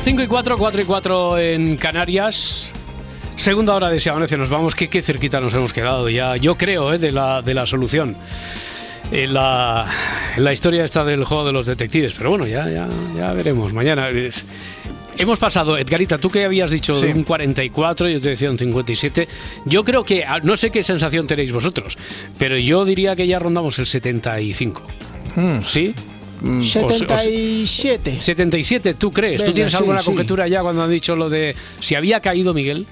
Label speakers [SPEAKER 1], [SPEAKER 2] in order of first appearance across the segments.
[SPEAKER 1] Las 5 y 4, 4 y 4 en Canarias. Segunda hora de Si Amanece nos vamos. Qué, qué cerquita nos hemos quedado ya. Yo creo, eh, de, la, de la solución. En la, en la historia esta del juego de los detectives. Pero bueno, ya, ya, ya veremos. Mañana. es- Hemos pasado, Edgarita, tú que habías dicho
[SPEAKER 2] Sí.
[SPEAKER 1] un 44, yo te decía un 57. Yo creo que, ah, no sé qué sensación tenéis vosotros, pero yo diría que ya rondamos el 75.
[SPEAKER 2] Mm,
[SPEAKER 1] ¿Sí?
[SPEAKER 2] Mm,
[SPEAKER 1] O se- o se-
[SPEAKER 3] 77.
[SPEAKER 1] 77, ¿tú crees? ¿Tú tienes
[SPEAKER 3] sí,
[SPEAKER 1] alguna
[SPEAKER 3] sí.
[SPEAKER 1] conjetura ya cuando han dicho lo de si había caído Miguel?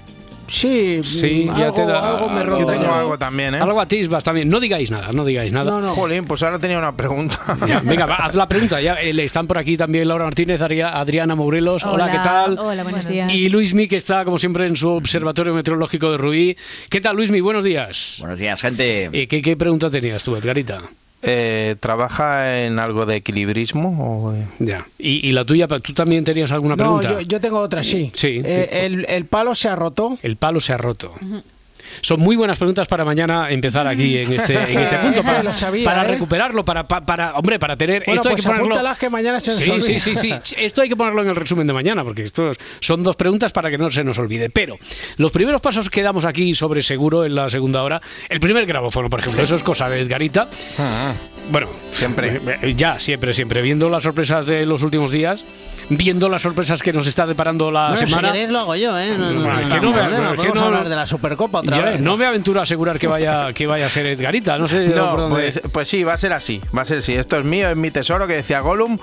[SPEAKER 3] Sí,
[SPEAKER 1] Sí,
[SPEAKER 3] mm,
[SPEAKER 1] ya
[SPEAKER 3] algo,
[SPEAKER 1] te da-
[SPEAKER 3] algo me
[SPEAKER 1] algo-
[SPEAKER 2] Yo tengo algo también, ¿eh?
[SPEAKER 1] Algo atisbas también. No digáis nada, no digáis nada.
[SPEAKER 3] No, no.
[SPEAKER 2] Jolín, pues ahora tenía una pregunta.
[SPEAKER 1] Ya, venga, va, haz la pregunta. Ya eh, están por aquí también Laura Martínez, Adria- Adriana Morelos. Hola, ¿qué tal?
[SPEAKER 4] Hola, buenos días.
[SPEAKER 1] Y Luismi, que está como siempre en su observatorio meteorológico de Rubí. ¿Qué tal, Luismi? Buenos días.
[SPEAKER 5] Buenos días, gente.
[SPEAKER 1] Eh, ¿qué, qué pregunta tenías tú, Edgarita?
[SPEAKER 2] Eh, ¿Trabaja en algo de equilibrismo? O, eh?
[SPEAKER 1] Ya. ¿Y, y la tuya, tú también tenías alguna
[SPEAKER 3] No,
[SPEAKER 1] pregunta?
[SPEAKER 3] yo, yo tengo otra, sí.
[SPEAKER 1] Sí.
[SPEAKER 3] Eh, el, el palo se ha roto.
[SPEAKER 1] El palo se ha roto. Son muy buenas preguntas para mañana empezar aquí en este, en este punto, para,
[SPEAKER 3] sabía,
[SPEAKER 1] para
[SPEAKER 3] ¿eh?
[SPEAKER 1] recuperarlo, para, pa- para, hombre, para tener
[SPEAKER 3] Bueno,
[SPEAKER 1] esto hay
[SPEAKER 3] pues
[SPEAKER 1] que ponerlo.
[SPEAKER 3] que mañana se
[SPEAKER 1] Sí, sí, sí, sí. Esto hay que ponerlo en el resumen de mañana, porque esto son dos preguntas para que no se nos olvide. Pero los primeros pasos que damos aquí sobre seguro en la segunda hora, el primer grabófono, por ejemplo, eso es cosa de Edgarita. Bueno,
[SPEAKER 2] Siempre.
[SPEAKER 1] eh, Ya, siempre, siempre. Viendo las sorpresas de los últimos días, viendo las sorpresas que nos está deparando la
[SPEAKER 6] Bueno, si
[SPEAKER 1] semana.
[SPEAKER 6] queréis lo hago yo, ¿eh? No, no,
[SPEAKER 1] Bueno, que me-
[SPEAKER 6] problema.
[SPEAKER 1] es que
[SPEAKER 6] Podemos
[SPEAKER 1] no-
[SPEAKER 6] hablar de la Supercopa otra
[SPEAKER 1] Ya,
[SPEAKER 6] vez.
[SPEAKER 1] no me aventuro a asegurar que vaya, que vaya a ser Edgarita. No sé por dónde.
[SPEAKER 2] pues, pues sí, va a ser así. Va a ser así. Esto es mío, es mi tesoro, que decía Gollum.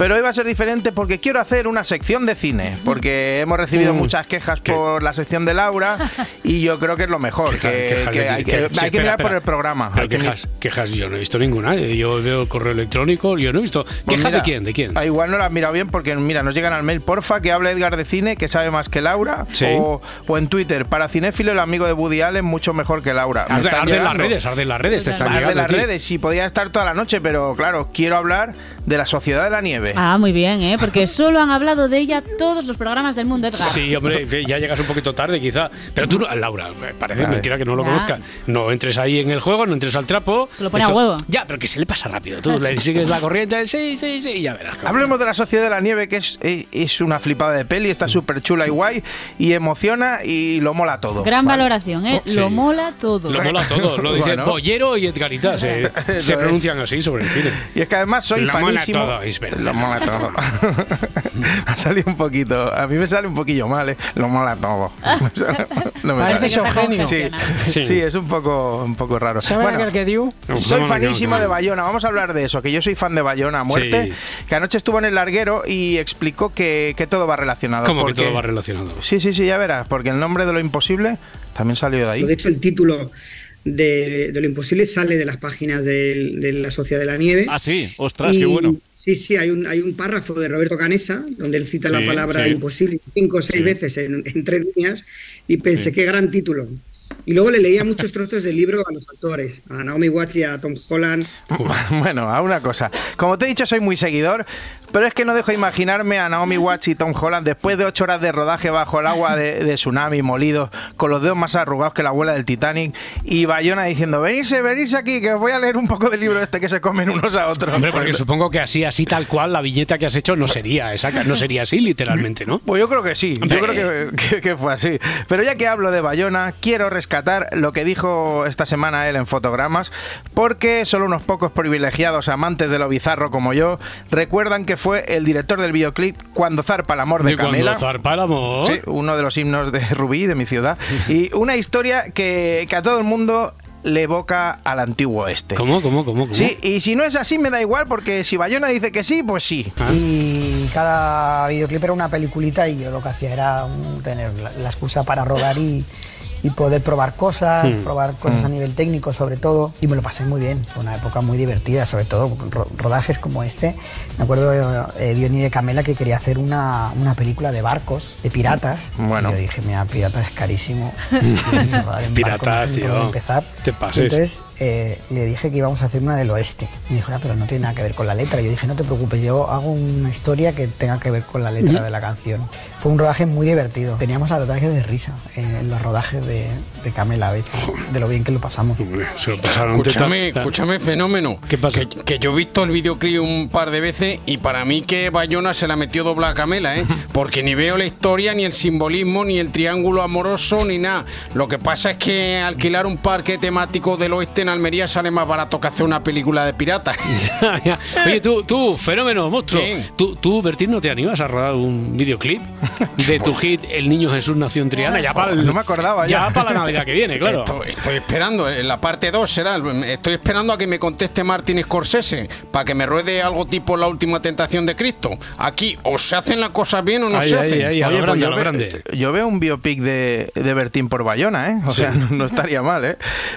[SPEAKER 2] Pero hoy va a ser diferente porque quiero hacer una sección de cine. Porque hemos recibido
[SPEAKER 1] Mm.
[SPEAKER 2] muchas quejas
[SPEAKER 1] ¿Qué?
[SPEAKER 2] por la sección de Laura. Y yo creo que es lo mejor.
[SPEAKER 1] Queja-
[SPEAKER 2] Que,
[SPEAKER 1] quejas
[SPEAKER 2] hay que,
[SPEAKER 1] que-
[SPEAKER 2] hay
[SPEAKER 1] sí,
[SPEAKER 2] que
[SPEAKER 1] espera,
[SPEAKER 2] mirar
[SPEAKER 1] espera.
[SPEAKER 2] por el programa.
[SPEAKER 1] Pero quejas, quejas yo no he visto ninguna. eh. Yo veo el correo electrónico, yo no he visto.
[SPEAKER 2] Pues
[SPEAKER 1] ¿Queja de quién? ¿De quién?
[SPEAKER 2] ah, igual no la has mirado bien porque, mira, nos llegan al mail, porfa, que hable Edgar de cine, que sabe más que Laura.
[SPEAKER 1] Sí.
[SPEAKER 2] O, o en Twitter, para cinéfilo, el amigo de Woody Allen, mucho mejor que Laura. Me
[SPEAKER 1] Arde, las redes, arde las redes, te están
[SPEAKER 2] Arde
[SPEAKER 1] llegando. a
[SPEAKER 2] las redes, sí, podía estar toda la noche, pero claro, quiero hablar de la Sociedad de la Nieve.
[SPEAKER 4] Ah, muy bien, ¿eh? Porque solo han hablado de ella todos los programas del mundo, Edgar.
[SPEAKER 1] Sí, hombre, ya llegas un poquito tarde quizá. Pero tú, Laura, me parece mentira que no lo
[SPEAKER 4] Ya.
[SPEAKER 1] conozcas. No entres ahí en el juego, no entres al trapo.
[SPEAKER 4] Que lo pone a huevo.
[SPEAKER 1] Ya, pero que se le pasa rápido. Tú le sigues la corriente, sí, sí, sí, ya verás.
[SPEAKER 2] Hablemos de la Sociedad de la Nieve, que es, eh, es una flipada de peli, está súper chula y guay, y emociona y lo mola todo.
[SPEAKER 4] Gran
[SPEAKER 2] ¿vale?
[SPEAKER 4] valoración, ¿eh?
[SPEAKER 1] Sí.
[SPEAKER 4] Lo mola todo.
[SPEAKER 1] Lo mola todo, lo dice
[SPEAKER 2] Bueno.
[SPEAKER 1] Bollero y Edgarita, se, se pronuncian así sobre el cine.
[SPEAKER 2] Y es que además soy
[SPEAKER 1] Lo mola
[SPEAKER 2] fanísimo.
[SPEAKER 1] todo, es verdad.
[SPEAKER 2] Lo mola todo. ha salido un poquito. A mí me sale un poquillo mal, ¿eh? Lo mola todo. no me
[SPEAKER 3] Parece
[SPEAKER 2] sale.
[SPEAKER 3] Eugenio.
[SPEAKER 2] Sí,
[SPEAKER 1] Sí.
[SPEAKER 2] sí. es un poco, un poco raro.
[SPEAKER 3] ¿Sabes
[SPEAKER 2] Bueno,
[SPEAKER 3] aquel que dio?
[SPEAKER 1] No,
[SPEAKER 2] soy fanísimo de Bayona. Vamos a hablar de eso, que yo soy fan de Bayona a muerte.
[SPEAKER 1] Sí.
[SPEAKER 2] Que anoche estuvo en el larguero y explicó que, que todo va relacionado.
[SPEAKER 1] ¿Cómo que todo va relacionado?
[SPEAKER 2] Sí, sí, sí, ya verás, porque el nombre de lo imposible también salió de ahí.
[SPEAKER 7] De hecho, el título de, de lo imposible sale de las páginas de, de la Sociedad de la Nieve.
[SPEAKER 5] Ah, sí, ostras,
[SPEAKER 7] Y-
[SPEAKER 5] qué bueno.
[SPEAKER 7] Sí, sí, hay un, hay un párrafo de Roberto Canesa donde él cita
[SPEAKER 5] Sí,
[SPEAKER 7] la palabra
[SPEAKER 5] sí.
[SPEAKER 7] imposible cinco o seis
[SPEAKER 5] Sí.
[SPEAKER 7] veces en, en tres líneas y pensé
[SPEAKER 5] Sí.
[SPEAKER 7] qué gran título. Y luego le leía muchos trozos del libro a los actores, a Naomi Watts y a Tom Holland.
[SPEAKER 2] Bueno, a una cosa. Como te he dicho, soy muy seguidor, pero es que no dejo de imaginarme a Naomi Watts y Tom Holland después de ocho horas de rodaje bajo el agua de, de tsunami, molidos, con los dedos más arrugados que la abuela del Titanic, y Bayona diciendo, venirse, venirse aquí, que os voy a leer un poco del libro este que se comen unos a otros.
[SPEAKER 1] Hombre, porque supongo que así, así tal cual, la viñeta que has hecho no sería esa, no sería así, literalmente, ¿no?
[SPEAKER 2] Pues yo creo que sí,
[SPEAKER 1] Hombre.
[SPEAKER 2] yo creo que, que- que fue así. Pero ya que hablo de Bayona, quiero rescatar lo que dijo esta semana él en Fotogramas, porque solo unos pocos privilegiados amantes de lo bizarro como yo recuerdan que fue el director del videoclip Cuando zarpa el amor de,
[SPEAKER 1] De cuando
[SPEAKER 2] Camela.
[SPEAKER 1] zarpa el amor.
[SPEAKER 2] Sí, uno de los himnos de Rubí, de mi ciudad. Y una historia que, que a todo el mundo le evoca al antiguo oeste.
[SPEAKER 1] ¿Cómo, cómo, cómo? cómo?
[SPEAKER 2] Sí, y si no es así me da igual porque si Bayona dice que sí, pues sí.
[SPEAKER 5] Y cada videoclip era una peliculita y yo lo que hacía era tener la, la excusa para rodar y, y poder probar cosas,
[SPEAKER 1] Mm.
[SPEAKER 5] probar cosas a nivel técnico sobre todo. Y me lo pasé muy bien, fue una época muy divertida, sobre todo ro- rodajes como este. Me acuerdo eh, Diony de Camela que quería hacer una, una película de barcos, de piratas.
[SPEAKER 2] Bueno.
[SPEAKER 5] Y yo dije, mira, piratas es carísimo. Y barcos, no sé
[SPEAKER 1] tío.
[SPEAKER 5] empezar.
[SPEAKER 1] Te pases.
[SPEAKER 5] Entonces eh, le dije que íbamos a hacer una del oeste. Me dijo, ya, pero no tiene nada que ver con la letra. Yo dije, no te preocupes, yo hago una historia que tenga que ver con la letra de la canción. Fue un rodaje muy divertido. Teníamos ataques de risa eh, en los rodajes de, de Camela a veces, de lo bien que lo pasamos.
[SPEAKER 1] Se lo pasaron
[SPEAKER 6] Escúchame, escúchame, fenómeno.
[SPEAKER 1] ¿Qué pasa?
[SPEAKER 6] Que, que yo he visto el videoclip un par de veces y para mí que Bayona se la metió doble a Camela, ¿eh? Porque ni veo la historia, ni el simbolismo, ni el triángulo amoroso, ni nada. Lo que pasa es que alquilar un parque temático del oeste en Almería sale más barato que hacer una película de piratas.
[SPEAKER 1] Ya, ya. Oye, tú, tú, fenómeno, monstruo.
[SPEAKER 6] ¿Qué?
[SPEAKER 1] ¿Tú, tú, Bertín, no te animas a rodar un videoclip de tu hit El niño Jesús nació en Triana? Ya para el-
[SPEAKER 2] No me acordaba ya.
[SPEAKER 1] Ya para la Navidad que viene, claro.
[SPEAKER 6] Estoy, estoy esperando, en la parte 2 será. Estoy esperando a que me conteste Martin Scorsese para que me ruede algo tipo La última tentación de Cristo. Aquí o se hacen las cosas bien o no
[SPEAKER 1] Ahí,
[SPEAKER 6] se
[SPEAKER 1] ahí,
[SPEAKER 6] hacen.
[SPEAKER 1] ahí, a lo
[SPEAKER 2] Oye, pues
[SPEAKER 1] grande, a
[SPEAKER 2] yo,
[SPEAKER 1] lo
[SPEAKER 2] ve-
[SPEAKER 1] grande.
[SPEAKER 2] yo veo un biopic de, de Bertín por Bayona, ¿eh? O sea, no, no estaría mal, ¿eh?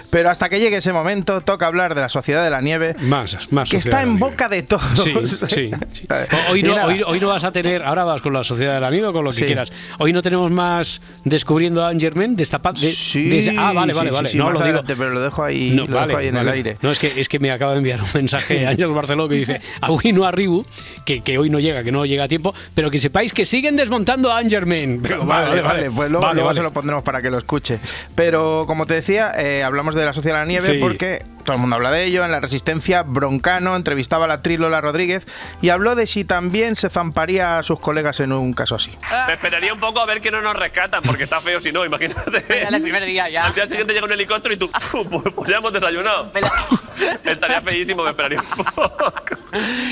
[SPEAKER 2] Pero hasta que llegue ese momento, toca hablar de la Sociedad de la Nieve,
[SPEAKER 1] Más, más.
[SPEAKER 2] que está en
[SPEAKER 1] de la
[SPEAKER 2] boca de todos.
[SPEAKER 1] Sí, sí. sí. Hoy, no, hoy, hoy no vas a tener, ahora vas con la Sociedad del Amigo, con lo que
[SPEAKER 2] Sí.
[SPEAKER 1] quieras. Hoy no tenemos más descubriendo a Angermen de esta pa- de,
[SPEAKER 2] Sí,
[SPEAKER 1] de ese- ah, vale, vale,
[SPEAKER 2] sí,
[SPEAKER 1] vale.
[SPEAKER 2] sí,
[SPEAKER 1] no lo digo.
[SPEAKER 2] adelante, pero lo dejo ahí,
[SPEAKER 1] No,
[SPEAKER 2] lo
[SPEAKER 1] vale,
[SPEAKER 2] dejo ahí en el
[SPEAKER 1] vale.
[SPEAKER 2] aire.
[SPEAKER 1] No, es que, es que me acaba de enviar un mensaje Ángel Barceló que dice a no arribu, que, que hoy no llega, que no llega a tiempo, pero que sepáis que siguen desmontando a Angerman. Pero
[SPEAKER 2] Vale, vale, pues luego,
[SPEAKER 1] Vale,
[SPEAKER 2] luego
[SPEAKER 1] vale.
[SPEAKER 2] se lo pondremos para que lo escuche. Pero como te decía, eh, hablamos de la Sociedad de la Nieve
[SPEAKER 1] Sí.
[SPEAKER 2] porque todo el mundo habla de ello. En la Resistencia, Broncano entrevistaba a la actriz Lola Rodríguez y habló de si también se zamparía a sus colegas en un caso así.
[SPEAKER 8] Me esperaría un poco a ver que no nos rescatan, porque está feo si no, imagínate.
[SPEAKER 9] El primer día ya.
[SPEAKER 8] Al día siguiente llega un helicóptero y tú, pues, pues ya hemos desayunado. Estaría feísimo, me esperaría un poco.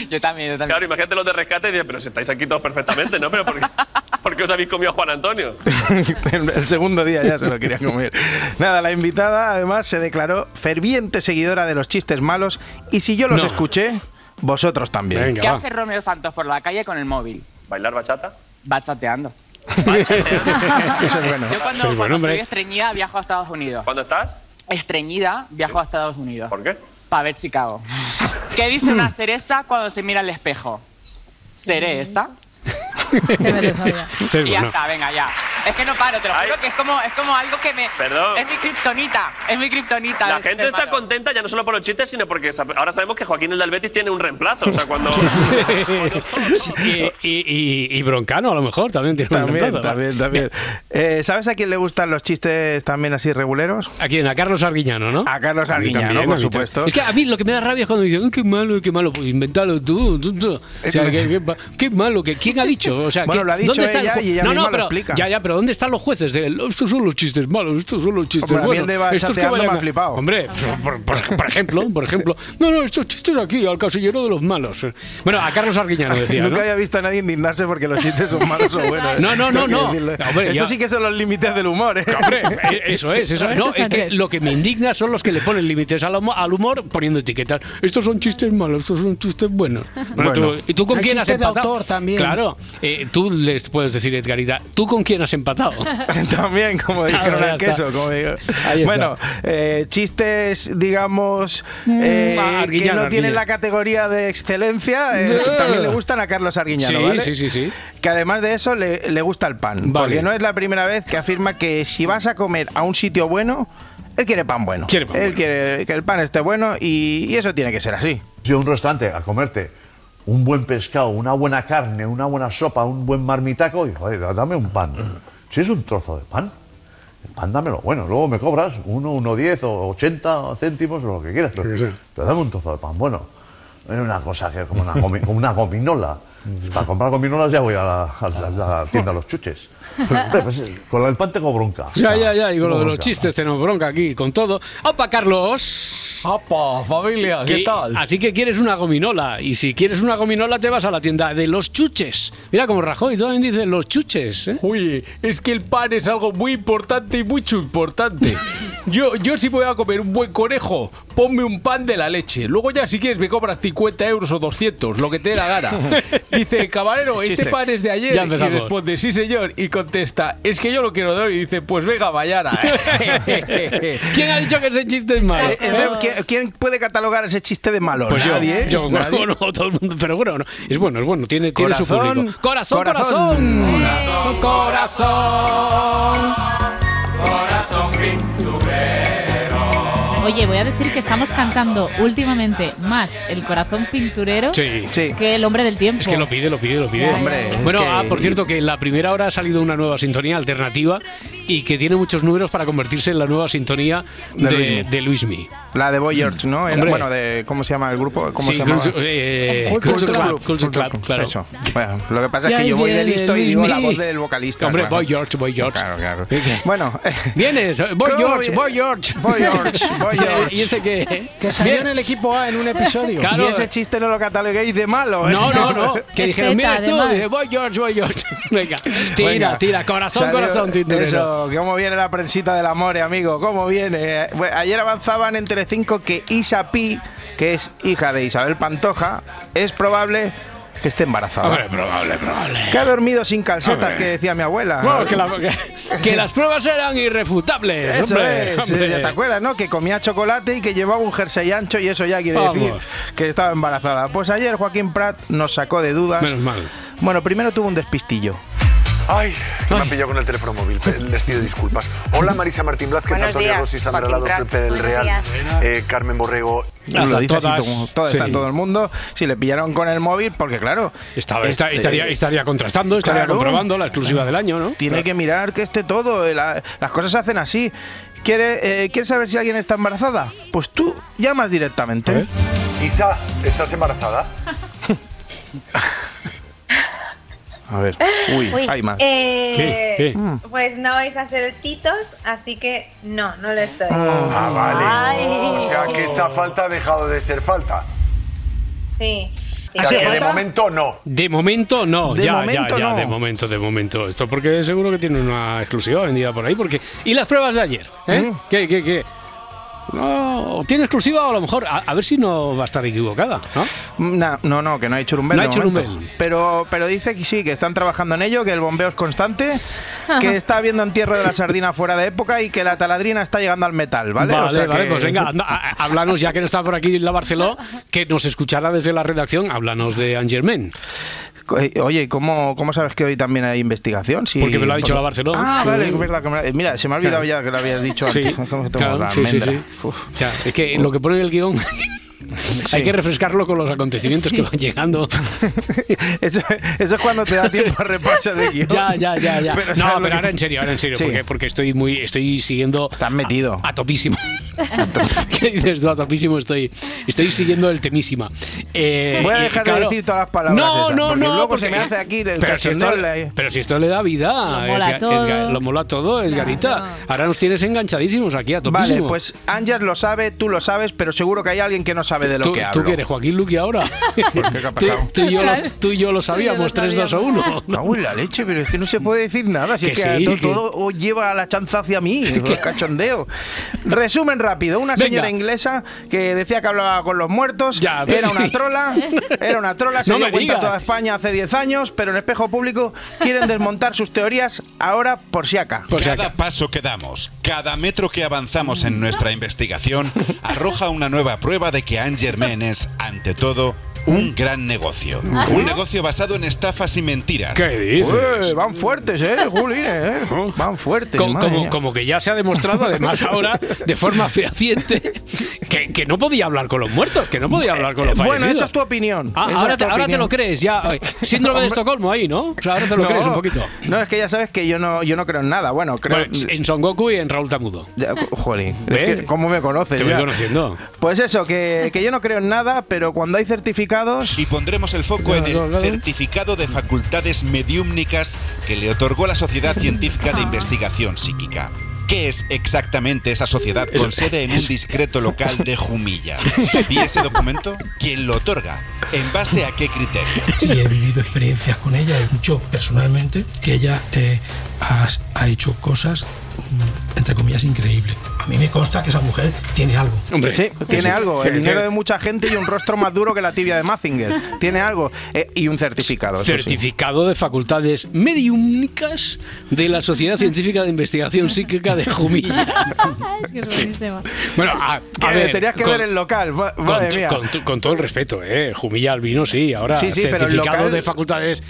[SPEAKER 9] Yo también, yo también.
[SPEAKER 8] Claro, imagínate los de rescate y dices, pero si estáis aquí todos perfectamente, ¿no? Pero ¿por qué, por qué os habéis comido a Juan Antonio?
[SPEAKER 2] el segundo día ya se lo quería comer. Nada, la invitada además se declaró ferviente seguidora de los chistes malos y si yo los
[SPEAKER 1] No.
[SPEAKER 2] escuché, vosotros también.
[SPEAKER 1] Venga,
[SPEAKER 9] ¿Qué
[SPEAKER 1] va.
[SPEAKER 9] hace Romeo Santos por la calle con el móvil?
[SPEAKER 8] ¿Bailar bachata?
[SPEAKER 9] Va chateando.
[SPEAKER 2] Eso es bueno.
[SPEAKER 9] Yo cuando,
[SPEAKER 1] Sí, bueno,
[SPEAKER 9] cuando
[SPEAKER 1] hombre.
[SPEAKER 9] estoy estreñida viajo a Estados Unidos.
[SPEAKER 8] ¿Cuándo estás?
[SPEAKER 9] Estreñida viajo a Estados Unidos.
[SPEAKER 8] ¿Por qué?
[SPEAKER 9] Para ver Chicago. ¿Qué dice una cereza cuando se mira al espejo? ¿Cereza?
[SPEAKER 4] Se me lo sabía.
[SPEAKER 1] Sí,
[SPEAKER 9] Y ya está, venga, ya. Es que no paro, te lo juro
[SPEAKER 8] Ay.
[SPEAKER 9] que es como, es como algo que me.
[SPEAKER 8] Perdón.
[SPEAKER 9] Es mi kriptonita. Es mi kriptonita.
[SPEAKER 8] La gente está
[SPEAKER 9] malo.
[SPEAKER 8] contenta ya no solo por los chistes, sino porque ahora sabemos que Joaquín el del Betis tiene un reemplazo. O sea, cuando.
[SPEAKER 1] Sí. y, y- y- y Broncano a lo mejor también tiene un
[SPEAKER 2] También,
[SPEAKER 1] reemplazo, ¿no?
[SPEAKER 2] también, también. Eh, ¿Sabes a quién le gustan los chistes también así reguleros?
[SPEAKER 1] ¿A quién? A Carlos Arguiñano, ¿no?
[SPEAKER 2] A Carlos Arguiñano,
[SPEAKER 1] también,
[SPEAKER 2] por supuesto.
[SPEAKER 1] Es que a mí lo que me da rabia es cuando dicen, "Ay, qué malo, qué malo. Pues inventalo tú. tú, tú". O sea, qué, qué- qué malo. Que, ¿Quién ha dicho? O sea,
[SPEAKER 2] Bueno,
[SPEAKER 1] ¿qué-
[SPEAKER 2] lo ha dicho
[SPEAKER 1] ¿dónde está el
[SPEAKER 2] ella y ella
[SPEAKER 1] no,
[SPEAKER 2] misma
[SPEAKER 1] no,
[SPEAKER 2] lo
[SPEAKER 1] pero,
[SPEAKER 2] explica.
[SPEAKER 1] Ya, ya, pero ¿dónde están los jueces? De, estos son los chistes malos, estos son los chistes
[SPEAKER 2] Hombre,
[SPEAKER 1] buenos.
[SPEAKER 2] va
[SPEAKER 1] estos que vayan
[SPEAKER 2] me ha flipado.
[SPEAKER 1] Hombre, por, por- por ejemplo, por ejemplo. No, no, estos chistes aquí, al casillero de los malos. Bueno, a Carlos Arguiñano decía,
[SPEAKER 2] Nunca
[SPEAKER 1] ¿no?
[SPEAKER 2] había visto a nadie indignarse porque los chistes son malos o buenos.
[SPEAKER 1] No, no, no, no. Hombre,
[SPEAKER 2] sí que son los límites del humor, ¿eh?
[SPEAKER 1] Hombre, eh, eso es, eso es. No, es que lo que me indigna son los que le ponen límites al, humo- al humor poniendo etiquetas. Estos son chistes malos, estos son chistes buenos. Bueno,
[SPEAKER 2] Bueno.
[SPEAKER 1] tú- ¿Y tú con
[SPEAKER 3] Hay
[SPEAKER 1] quién has empatado?
[SPEAKER 3] autor también.
[SPEAKER 1] Claro, eh, tú les puedes decir, Edgarita, ¿tú con quién has empatado?
[SPEAKER 2] También, como dijeron al queso. Como digo. Bueno, eh, chistes, digamos, eh,
[SPEAKER 1] ah,
[SPEAKER 2] que no tienen la categoría de excelencia, eh, también le gustan a Carlos Arguiñano,
[SPEAKER 1] Sí,
[SPEAKER 2] ¿vale?
[SPEAKER 1] sí, sí, sí.
[SPEAKER 2] Que además de eso le, le gusta el pan.
[SPEAKER 1] Vale.
[SPEAKER 2] Porque no es la primera vez que afirma que si vas a comer a un sitio bueno, él quiere pan bueno.
[SPEAKER 1] Quiere pan
[SPEAKER 2] él
[SPEAKER 1] bueno.
[SPEAKER 2] quiere que el pan esté bueno y, y eso tiene que ser así.
[SPEAKER 10] Si un restaurante a comerte un buen pescado, una buena carne, una buena sopa, un buen marmitaco, y joder, dame un pan. Si es un trozo de pan, el pan dámelo bueno. Luego me cobras uno, uno diez o ochenta céntimos o lo que quieras, pero, dame un trozo de pan bueno. No es una cosa que es como una, como una gominola. Para comprar gominolas ya voy a la, a la- a la tienda a los chuches. Pues, con el pan tengo bronca.
[SPEAKER 1] Ya, ya, ya, y con lo de los chistes tenemos bronca aquí, con todo. ¡Opa, Carlos!
[SPEAKER 6] ¡Apa, familia! ¿Qué
[SPEAKER 1] Y-
[SPEAKER 6] tal?
[SPEAKER 1] Así que quieres una gominola. Y si quieres una gominola, te vas a la tienda de los chuches. Mira como Rajoy también dice los chuches. ¿eh?
[SPEAKER 6] Oye, es que el pan es algo muy importante y mucho importante. yo, yo si voy a comer un buen conejo, ponme un pan de la leche. Luego ya si quieres me cobras 50 euros o 200, lo que te dé la gana. Dice, camarero, este pan es de ayer.
[SPEAKER 1] Ya
[SPEAKER 6] y responde, sí señor. Y contesta, es que yo lo quiero de hoy. Y dice, pues venga, mañana.
[SPEAKER 1] ¿Quién ha dicho que ese chiste es malo?
[SPEAKER 2] Eh, es de- ¿quién, quién puede catalogar ese chiste de malo?
[SPEAKER 1] Pues yo,
[SPEAKER 2] Nadie.
[SPEAKER 1] yo,
[SPEAKER 2] Nadie.
[SPEAKER 1] bueno, todo el mundo, pero bueno, no, es bueno, es bueno, tiene, tiene su
[SPEAKER 2] Corazón,
[SPEAKER 1] público. Corazón,
[SPEAKER 2] corazón.
[SPEAKER 1] corazón, corazón,
[SPEAKER 6] Corazón
[SPEAKER 4] Oye, voy a decir que estamos cantando últimamente más el corazón pinturero
[SPEAKER 1] Sí.
[SPEAKER 4] Que el hombre del tiempo.
[SPEAKER 1] Es que lo pide, lo pide, lo pide.
[SPEAKER 2] Hombre, es
[SPEAKER 1] Bueno,
[SPEAKER 2] que-
[SPEAKER 1] ah, por cierto, que en la primera hora ha salido una nueva sintonía alternativa y que tiene muchos números para convertirse en la nueva sintonía
[SPEAKER 2] De
[SPEAKER 1] de,
[SPEAKER 2] Luismi. La de Boy George, ¿no? El- bueno, de ¿cómo se llama el grupo? ¿Cómo
[SPEAKER 1] Sí,
[SPEAKER 2] se llama?
[SPEAKER 1] Culture- eh,
[SPEAKER 2] Culture
[SPEAKER 1] Culture
[SPEAKER 2] Club.
[SPEAKER 1] Club, Culture Club, claro.
[SPEAKER 2] Eso. Bueno, lo que pasa es que yo voy de listo y digo la voz del vocalista.
[SPEAKER 1] Hombre. Boy George, Boy George.
[SPEAKER 2] Claro, claro. Bueno,
[SPEAKER 1] Vienes, Boy
[SPEAKER 2] ¿Cómo
[SPEAKER 1] George, Boy George.
[SPEAKER 2] Boy George, Boy George.
[SPEAKER 1] ¿Y ese qué?
[SPEAKER 3] Que salió
[SPEAKER 1] Bien.
[SPEAKER 3] en el equipo A en un episodio.
[SPEAKER 1] Claro.
[SPEAKER 2] y ese chiste no lo cataloguéis de malo, ¿eh?
[SPEAKER 1] No, no, no. Que dijeron, mira esto, Boy George, Boy George. Venga, tira, tira, corazón, corazón, tinturero.
[SPEAKER 2] Cómo viene la prensita del amor, eh, amigo, cómo viene. Bueno, ayer avanzaban en Telecinco que Isa Pi, que es hija de Isabel Pantoja, es probable que esté embarazada.
[SPEAKER 1] Hombre, probable, probable.
[SPEAKER 2] que ha dormido sin calcetas,
[SPEAKER 1] Hombre.
[SPEAKER 2] que decía mi abuela.
[SPEAKER 1] Bueno, que, la- que- que las pruebas eran irrefutables.
[SPEAKER 2] Eso
[SPEAKER 1] hombre,
[SPEAKER 2] es,
[SPEAKER 1] hombre.
[SPEAKER 2] ya ¿te acuerdas, no? Que comía chocolate y que llevaba un jersey ancho y eso ya quiere
[SPEAKER 1] Vamos.
[SPEAKER 2] decir que estaba embarazada. Pues ayer Joaquín Prat nos sacó de dudas.
[SPEAKER 1] Menos mal.
[SPEAKER 2] Bueno, primero tuvo un despistillo.
[SPEAKER 11] Ay, que me han pillado con el teléfono móvil. Les pido disculpas. Hola Marisa Martín Blázquez,
[SPEAKER 12] Buenos
[SPEAKER 11] Antonio
[SPEAKER 12] días,
[SPEAKER 11] Rossi, Sandra Lado. Pepe del
[SPEAKER 12] Buenos
[SPEAKER 11] Real,
[SPEAKER 12] días.
[SPEAKER 11] eh, Carmen Borrego.
[SPEAKER 2] Lo dice así todo, está
[SPEAKER 1] sí.
[SPEAKER 2] todo el mundo. Si le pillaron con el móvil, porque claro.
[SPEAKER 1] Esta-
[SPEAKER 2] este-
[SPEAKER 1] estaría, estaría contrastando, estaría
[SPEAKER 2] Claro.
[SPEAKER 1] comprobando la exclusiva del año, ¿no?
[SPEAKER 2] Tiene que mirar que esté todo. eh, la- las cosas se hacen así. ¿Quiere, eh, ¿Quieres saber si alguien está embarazada? Pues tú llamas directamente.
[SPEAKER 11] Isa, ¿estás embarazada?
[SPEAKER 2] A ver. Uy,
[SPEAKER 12] Uy,
[SPEAKER 2] hay más.
[SPEAKER 12] eh,
[SPEAKER 1] ¿Qué? ¿Qué?
[SPEAKER 12] Pues no vais a ser titos, así que no, no lo estoy.
[SPEAKER 11] Ah, vale.
[SPEAKER 12] Ay.
[SPEAKER 11] O sea que esa falta ha dejado de ser falta.
[SPEAKER 12] Sí. sí.
[SPEAKER 11] O sea que de momento no.
[SPEAKER 1] De momento no,
[SPEAKER 2] De
[SPEAKER 1] ya,
[SPEAKER 2] momento
[SPEAKER 1] ya, ya,
[SPEAKER 2] no.
[SPEAKER 1] de momento, de momento. Esto porque seguro que tiene una exclusiva vendida por ahí. Porque... ¿Y las pruebas de ayer? ¿eh?
[SPEAKER 2] Mm.
[SPEAKER 1] ¿Qué, qué, qué? No, ¿Tiene exclusiva o a lo mejor? A, a ver si no va a estar equivocada, ¿no?
[SPEAKER 2] No, no, que no hay churumbel.
[SPEAKER 1] No hay
[SPEAKER 2] momento.
[SPEAKER 1] churumbel.
[SPEAKER 2] Pero, pero dice que sí, que están trabajando en ello, que el bombeo es constante, que está habiendo entierro de la sardina fuera de época y que la taladrina está llegando al metal, ¿vale?
[SPEAKER 1] Vale,
[SPEAKER 2] O sea
[SPEAKER 1] vale,
[SPEAKER 2] que-
[SPEAKER 1] pues venga, háblanos, ya que no está por aquí la Barceló, que nos escuchará desde la redacción, háblanos de Angermen.
[SPEAKER 2] Eh, Oye, ¿cómo, ¿cómo sabes que hoy también hay investigación? Sí,
[SPEAKER 1] Porque me lo ha dicho la Barceló.
[SPEAKER 2] Ah,
[SPEAKER 1] Sí.
[SPEAKER 2] vale, es verdad. que me lo- Mira, se me ha olvidado
[SPEAKER 1] Claro.
[SPEAKER 2] ya que lo habías dicho
[SPEAKER 1] Sí,
[SPEAKER 2] antes. ¿Cómo tengo
[SPEAKER 1] claro,
[SPEAKER 2] la
[SPEAKER 1] sí, sí, sí. O sea, es que lo que pone en el guion hay que refrescarlo con los acontecimientos que van llegando.
[SPEAKER 2] Eso, eso es cuando te da tiempo a repasar de guion.
[SPEAKER 1] Ya, ya, ya, ya.
[SPEAKER 2] Pero
[SPEAKER 1] no,
[SPEAKER 2] ¿sabes lo
[SPEAKER 1] pero
[SPEAKER 2] que-
[SPEAKER 1] ahora en serio, ahora en serio,
[SPEAKER 2] Sí.
[SPEAKER 1] porque, porque estoy muy, estoy siguiendo.
[SPEAKER 2] Estás metido.
[SPEAKER 1] A, a topísimo. ¿Qué dices tú? A topísimo estoy. Estoy siguiendo el temísima. Eh,
[SPEAKER 2] Voy a dejar
[SPEAKER 1] claro,
[SPEAKER 2] de decir todas las palabras.
[SPEAKER 1] No,
[SPEAKER 2] esas,
[SPEAKER 1] no,
[SPEAKER 2] porque
[SPEAKER 1] no.
[SPEAKER 2] Luego
[SPEAKER 1] porque-
[SPEAKER 2] se me hace aquí el
[SPEAKER 1] pero si, esto,
[SPEAKER 2] la-
[SPEAKER 1] pero si esto le da vida.
[SPEAKER 4] Lo mola todo.
[SPEAKER 1] Edgar- lo mola todo, Edgarita. Ahora nos tienes enganchadísimos aquí a topísimo.
[SPEAKER 2] Vale, pues Ángel lo sabe, tú lo sabes, pero seguro que hay alguien que no sabe de lo
[SPEAKER 1] ¿Tú,
[SPEAKER 2] que
[SPEAKER 1] tú
[SPEAKER 2] hablo.
[SPEAKER 1] que eres Joaquín Luqui ahora.
[SPEAKER 2] ¿Qué ha
[SPEAKER 1] tú, tú y yo lo, tú y yo lo sabíamos, 3, 2 o 1.
[SPEAKER 2] Cago en la leche, pero es que no se puede decir nada. Si
[SPEAKER 1] Que
[SPEAKER 2] es que,
[SPEAKER 1] sí,
[SPEAKER 2] to-
[SPEAKER 1] que-
[SPEAKER 2] todo, os lleva a la chanza hacia mí, el cachondeo. Resumen rápido: una
[SPEAKER 1] Venga.
[SPEAKER 2] señora inglesa que decía que hablaba con los muertos,
[SPEAKER 1] Ya,
[SPEAKER 2] era
[SPEAKER 1] sí.
[SPEAKER 2] una trola, era una trola, se
[SPEAKER 1] No
[SPEAKER 2] dio
[SPEAKER 1] me
[SPEAKER 2] cuenta
[SPEAKER 1] digas.
[SPEAKER 2] toda España hace 10 años, pero en espejo público quieren desmontar sus teorías ahora por si acá.
[SPEAKER 1] Por si
[SPEAKER 13] Cada
[SPEAKER 1] acá.
[SPEAKER 13] paso que damos, cada metro que avanzamos en nuestra investigación, arroja una nueva prueba de que Angermen es, ante todo, un gran negocio. Un negocio basado en estafas y mentiras.
[SPEAKER 1] ¿Qué dices?
[SPEAKER 2] Van fuertes, eh, Juli, eh. Van fuertes.
[SPEAKER 1] Co-
[SPEAKER 2] madre
[SPEAKER 1] como,
[SPEAKER 2] mía.
[SPEAKER 1] como que ya se ha demostrado, además, ahora, de forma fehaciente, que, que no podía hablar con los muertos, que no podía hablar con los
[SPEAKER 2] Bueno,
[SPEAKER 1] fallecidos.
[SPEAKER 2] esa es tu opinión.
[SPEAKER 1] Ah, ahora,
[SPEAKER 2] es
[SPEAKER 1] te, ahora te lo crees, ya. Síndrome de Estocolmo ahí, ¿no? O sea, ahora te lo
[SPEAKER 2] No,
[SPEAKER 1] crees un poquito.
[SPEAKER 2] No, es que ya sabes que yo no, yo no creo en nada. Bueno, creo.
[SPEAKER 1] Bueno, en Son Goku y en Raúl Tamudo.
[SPEAKER 2] Ya, jolín, es que, ¿cómo me conoces?
[SPEAKER 1] Te voy
[SPEAKER 2] ya?
[SPEAKER 1] conociendo.
[SPEAKER 2] Pues eso, que, que yo no creo en nada, pero cuando hay certificados.
[SPEAKER 13] Y pondremos el foco en el certificado de facultades mediúmnicas que le otorgó la Sociedad Científica de Investigación Psíquica. ¿Qué es exactamente esa sociedad con sede en un discreto local de Jumilla? ¿Y ese documento? ¿Quién lo otorga? ¿En base a qué criterio?
[SPEAKER 14] Sí, he vivido experiencias con ella, he dicho personalmente que ella eh, ha, ha hecho cosas, entre comillas, increíbles. A mí me consta que esa mujer tiene algo.
[SPEAKER 1] Hombre,
[SPEAKER 2] Sí, tiene
[SPEAKER 1] sí,
[SPEAKER 2] algo.
[SPEAKER 1] sí,
[SPEAKER 2] el
[SPEAKER 1] sí.
[SPEAKER 2] dinero de mucha gente y un rostro más duro que la tibia de Mazinger. Tiene algo. Eh, y un certificado.
[SPEAKER 1] Certificado de facultades mediúmnicas de la Sociedad Científica de Investigación Psíquica de Jumilla.
[SPEAKER 4] es que es buenísimo.
[SPEAKER 1] Bueno, a, ver.
[SPEAKER 2] tenías que
[SPEAKER 1] con-
[SPEAKER 2] ver el local.
[SPEAKER 1] Con,
[SPEAKER 2] mía.
[SPEAKER 1] todo el respeto, ¿eh? Jumilla al vino, sí. Ahora, certificado
[SPEAKER 2] local-
[SPEAKER 1] de facultades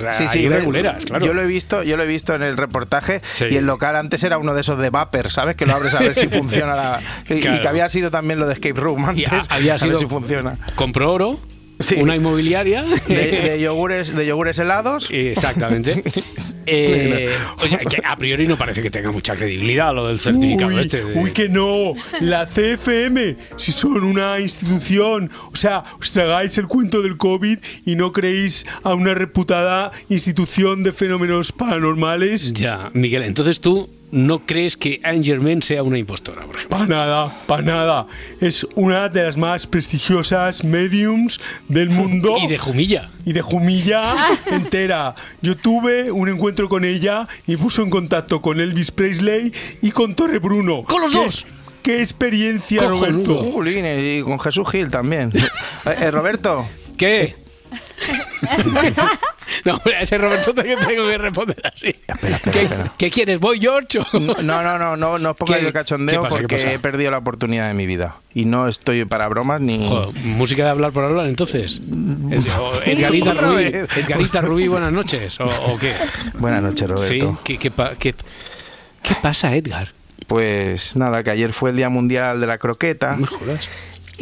[SPEAKER 1] sea,
[SPEAKER 2] Sí, sí,
[SPEAKER 1] reguleras, claro.
[SPEAKER 2] Yo lo he visto, yo lo he visto en el reportaje
[SPEAKER 1] Sí.
[SPEAKER 2] y el local antes era uno de esos de vapor, ¿sabes? Que lo abres a ver si funciona la, y, que había sido también lo de escape room
[SPEAKER 1] Y
[SPEAKER 2] antes.
[SPEAKER 1] a- había
[SPEAKER 2] a ver
[SPEAKER 1] sido-
[SPEAKER 2] si funciona.
[SPEAKER 1] Compró oro,
[SPEAKER 2] Sí.
[SPEAKER 1] una inmobiliaria.
[SPEAKER 2] De, de yogures, de yogures helados.
[SPEAKER 1] Exactamente. Eh, o sea, que a priori no parece que tenga mucha credibilidad lo del certificado
[SPEAKER 15] Uy,
[SPEAKER 1] este. de-
[SPEAKER 15] uy, que no. La CFM, si son una institución, o sea, os tragáis el cuento del COVID y no creéis a una reputada institución de fenómenos paranormales.
[SPEAKER 1] Ya, Miguel, entonces tú no crees que Anne Germain sea una impostora, por ejemplo.
[SPEAKER 15] Para nada, para nada. Es una de las más prestigiosas mediums del mundo.
[SPEAKER 1] Y de Jumilla.
[SPEAKER 15] Y de Jumilla entera. Yo tuve un encuentro con ella y puso en contacto con Elvis Presley y con Torre Bruno.
[SPEAKER 1] ¡Con los
[SPEAKER 15] ¿Qué
[SPEAKER 1] dos!
[SPEAKER 15] es- ¿Qué experiencia,
[SPEAKER 2] Cojonudo.
[SPEAKER 15] Roberto?
[SPEAKER 2] Jolín, y con Jesús Gil también. Eh, eh, Roberto.
[SPEAKER 1] ¿Qué? No, hombre, ese Roberto te tengo que responder así. ¿Qué, qué quieres? ¿Voy George?
[SPEAKER 2] No, no, no, no, no os pongáis
[SPEAKER 1] ¿Qué-
[SPEAKER 2] el cachondeo
[SPEAKER 1] pasa,
[SPEAKER 2] porque he perdido la oportunidad de mi vida. Y no estoy para bromas ni.
[SPEAKER 1] Joder, música de hablar por hablar, entonces. Es- o Edgarita Rubí. Edgarita Rubí, buenas noches. ¿O, o qué?
[SPEAKER 2] Buenas noches, Roberto.
[SPEAKER 1] Sí, ¿Qué, qué, qué- qué pasa, Edgar?
[SPEAKER 2] Pues nada, que ayer fue el Día Mundial de la Croqueta.
[SPEAKER 1] Me jodas.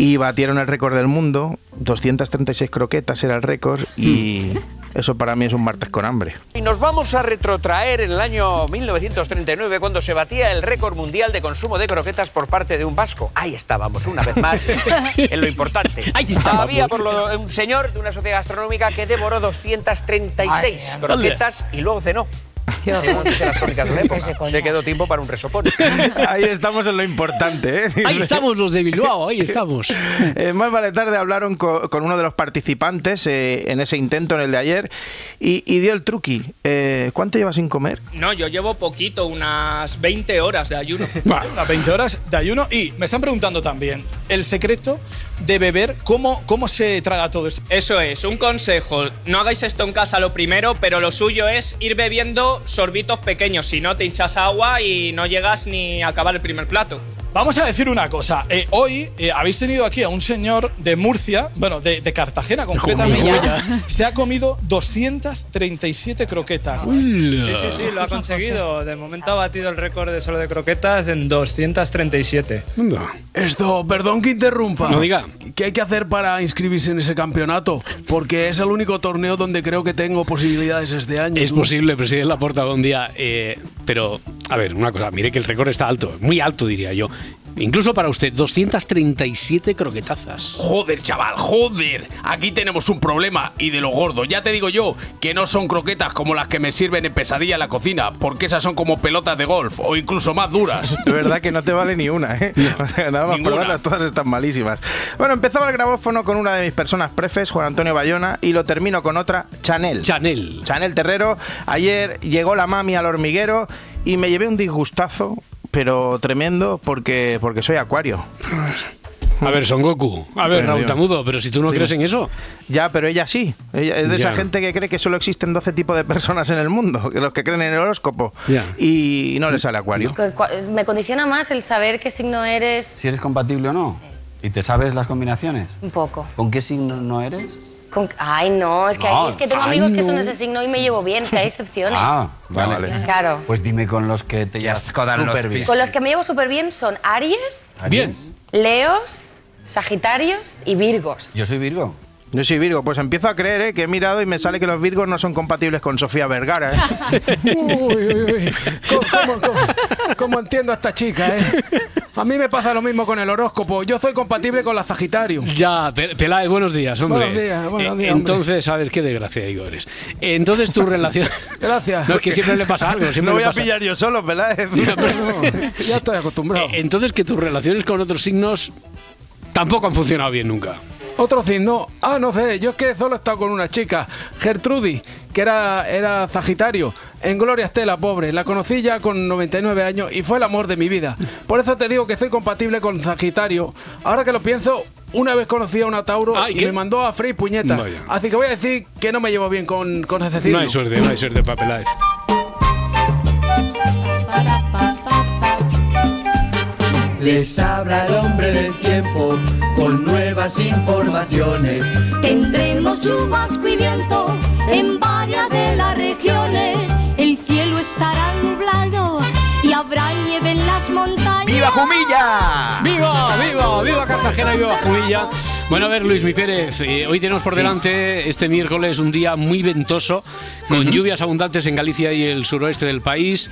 [SPEAKER 2] Y batieron el récord del mundo. 236 croquetas era el récord. Y eso para mí es un martes con hambre.
[SPEAKER 16] Y nos vamos a retrotraer en el año 1939 cuando se batía el récord mundial de consumo de croquetas por parte de un vasco. Ahí estábamos, una vez más, en lo importante.
[SPEAKER 1] Ahí estábamos.
[SPEAKER 16] Había por lo, un señor de una sociedad gastronómica que devoró 236
[SPEAKER 1] Ay,
[SPEAKER 16] croquetas y luego cenó. Según dicen las crónicas de la época. Le quedó tiempo para un resopón.
[SPEAKER 2] Ahí estamos en lo importante. ¿eh?
[SPEAKER 1] Ahí estamos los de Bilbao, ahí estamos.
[SPEAKER 2] Eh, más vale tarde hablaron co- con, uno de los participantes eh, en ese intento, en el de ayer, y, y dio el truqui. Eh, ¿Cuánto llevas sin comer?
[SPEAKER 17] No, yo llevo poquito, unas 20 horas de ayuno.
[SPEAKER 18] Unas 20 horas de ayuno. Y me están preguntando también el secreto de beber, ¿cómo, cómo se traga todo esto?
[SPEAKER 17] Eso es, un consejo. No hagáis esto en casa lo primero, pero lo suyo es ir bebiendo sorbitos pequeños. Si no, te hinchas agua y no llegas ni a acabar el primer plato.
[SPEAKER 18] Vamos a decir una cosa. Eh, hoy eh, habéis tenido aquí a un señor de Murcia, bueno, de, de Cartagena concretamente. Se ha comido 237 croquetas.
[SPEAKER 17] Sí, sí, sí, lo ha conseguido. De momento ha batido el récord de solo de croquetas en 237.
[SPEAKER 14] Esto, perdón que interrumpa.
[SPEAKER 1] No diga.
[SPEAKER 14] ¿Qué hay que hacer para inscribirse en ese campeonato? Porque es el único torneo donde creo que tengo posibilidades este año.
[SPEAKER 1] Es posible, presidente Laporta un día. eh, pero, a ver, una cosa, mire que el récord está alto, muy alto diría yo. Incluso para usted, 237 croquetazas.
[SPEAKER 6] Joder, chaval, joder. Aquí tenemos un problema y de lo gordo. Ya te digo yo que no son croquetas como las que me sirven en pesadilla en la cocina, porque esas son como pelotas de golf o incluso más duras.
[SPEAKER 2] De verdad que no te vale ni una, ¿eh? O sea, nada más
[SPEAKER 6] Ninguna.
[SPEAKER 2] probarlas, todas están malísimas. Bueno, empezaba el grabófono con una de mis personas prefes, Juan Antonio Bayona, y lo termino con otra, Chanel.
[SPEAKER 1] Chanel.
[SPEAKER 2] Chanel Terrero. Ayer llegó la mami al hormiguero y me llevé un disgustazo, pero tremendo, porque, porque soy acuario.
[SPEAKER 1] A ver, Son Goku. A ver, Raúl Tamudo, pero si tú no
[SPEAKER 2] Dime.
[SPEAKER 1] crees en eso.
[SPEAKER 2] Ya, pero ella sí. Ella es de esa
[SPEAKER 1] Ya.
[SPEAKER 2] gente que cree que solo existen 12 tipos de personas en el mundo, que los que creen en el horóscopo.
[SPEAKER 1] Ya.
[SPEAKER 2] Y no le sale acuario.
[SPEAKER 19] Me condiciona más el saber qué signo eres
[SPEAKER 20] Si eres compatible o no. ¿Y te sabes las combinaciones?
[SPEAKER 19] un poco.
[SPEAKER 20] ¿Con qué signo no eres?
[SPEAKER 19] Con- Ay, no, es que,
[SPEAKER 20] No,
[SPEAKER 19] hay- es que tengo
[SPEAKER 20] ay,
[SPEAKER 19] amigos que son ese signo y me llevo bien, es que hay excepciones.
[SPEAKER 20] Ah, vale.
[SPEAKER 19] Claro.
[SPEAKER 20] Pues dime con los que te llevas súper bien.
[SPEAKER 19] Con los que me llevo súper bien son Aries. Leos, Sagitarios y Virgos.
[SPEAKER 20] Yo soy Virgo.
[SPEAKER 2] Yo soy Virgo, pues empiezo a creer ¿eh? que he mirado y me sale que los Virgos no son compatibles con Sofía Vergara. ¿eh?
[SPEAKER 3] Uy, uy, uy. ¿Cómo, cómo, cómo- cómo entiendo a esta chica, eh? A mí me pasa lo mismo con el horóscopo. Yo soy compatible con la Sagitario.
[SPEAKER 1] Ya, Pe- Peláez, buenos días, hombre.
[SPEAKER 3] Buenos días, buenos
[SPEAKER 1] Eh,
[SPEAKER 3] días, hombre.
[SPEAKER 1] Entonces, a ver, qué desgracia, Igor es. Entonces, tu relación.
[SPEAKER 3] Gracias.
[SPEAKER 1] No, es que siempre le pasa algo. Siempre
[SPEAKER 2] no voy
[SPEAKER 1] le
[SPEAKER 2] a pillar yo solo, ¿verdad?
[SPEAKER 3] ya estoy acostumbrado.
[SPEAKER 1] Eh, Entonces, que tus relaciones con otros signos tampoco han funcionado bien nunca.
[SPEAKER 3] Otro no. Ah, no sé, yo es que solo he estado con una chica, Gertrudis, que era, era Sagitario. En Gloria Estela, pobre. La conocí ya con 99 años y fue el amor de mi vida. Por eso te digo que soy compatible con Sagitario. Ahora que lo pienso, una vez conocí a una Tauro
[SPEAKER 1] Ah, ¿y
[SPEAKER 3] me mandó a Free puñeta.
[SPEAKER 1] Vaya.
[SPEAKER 3] Así que voy a decir que no me llevo bien con, con ese signo.
[SPEAKER 1] No hay suerte, no hay suerte para Peláez.
[SPEAKER 21] Les habla el hombre del tiempo con nuevas informaciones.
[SPEAKER 22] Tendremos chubasco y viento en varias de las regiones. El cielo estará nublado y habrá nieve en las montañas.
[SPEAKER 2] ¡Viva Jumilla!
[SPEAKER 1] ¡Viva, viva, viva Cartagena y viva Jumilla! Bueno, a ver, Luis Mi Pérez, eh, hoy tenemos por delante este miércoles un día muy ventoso, con lluvias abundantes en Galicia y el suroeste del país.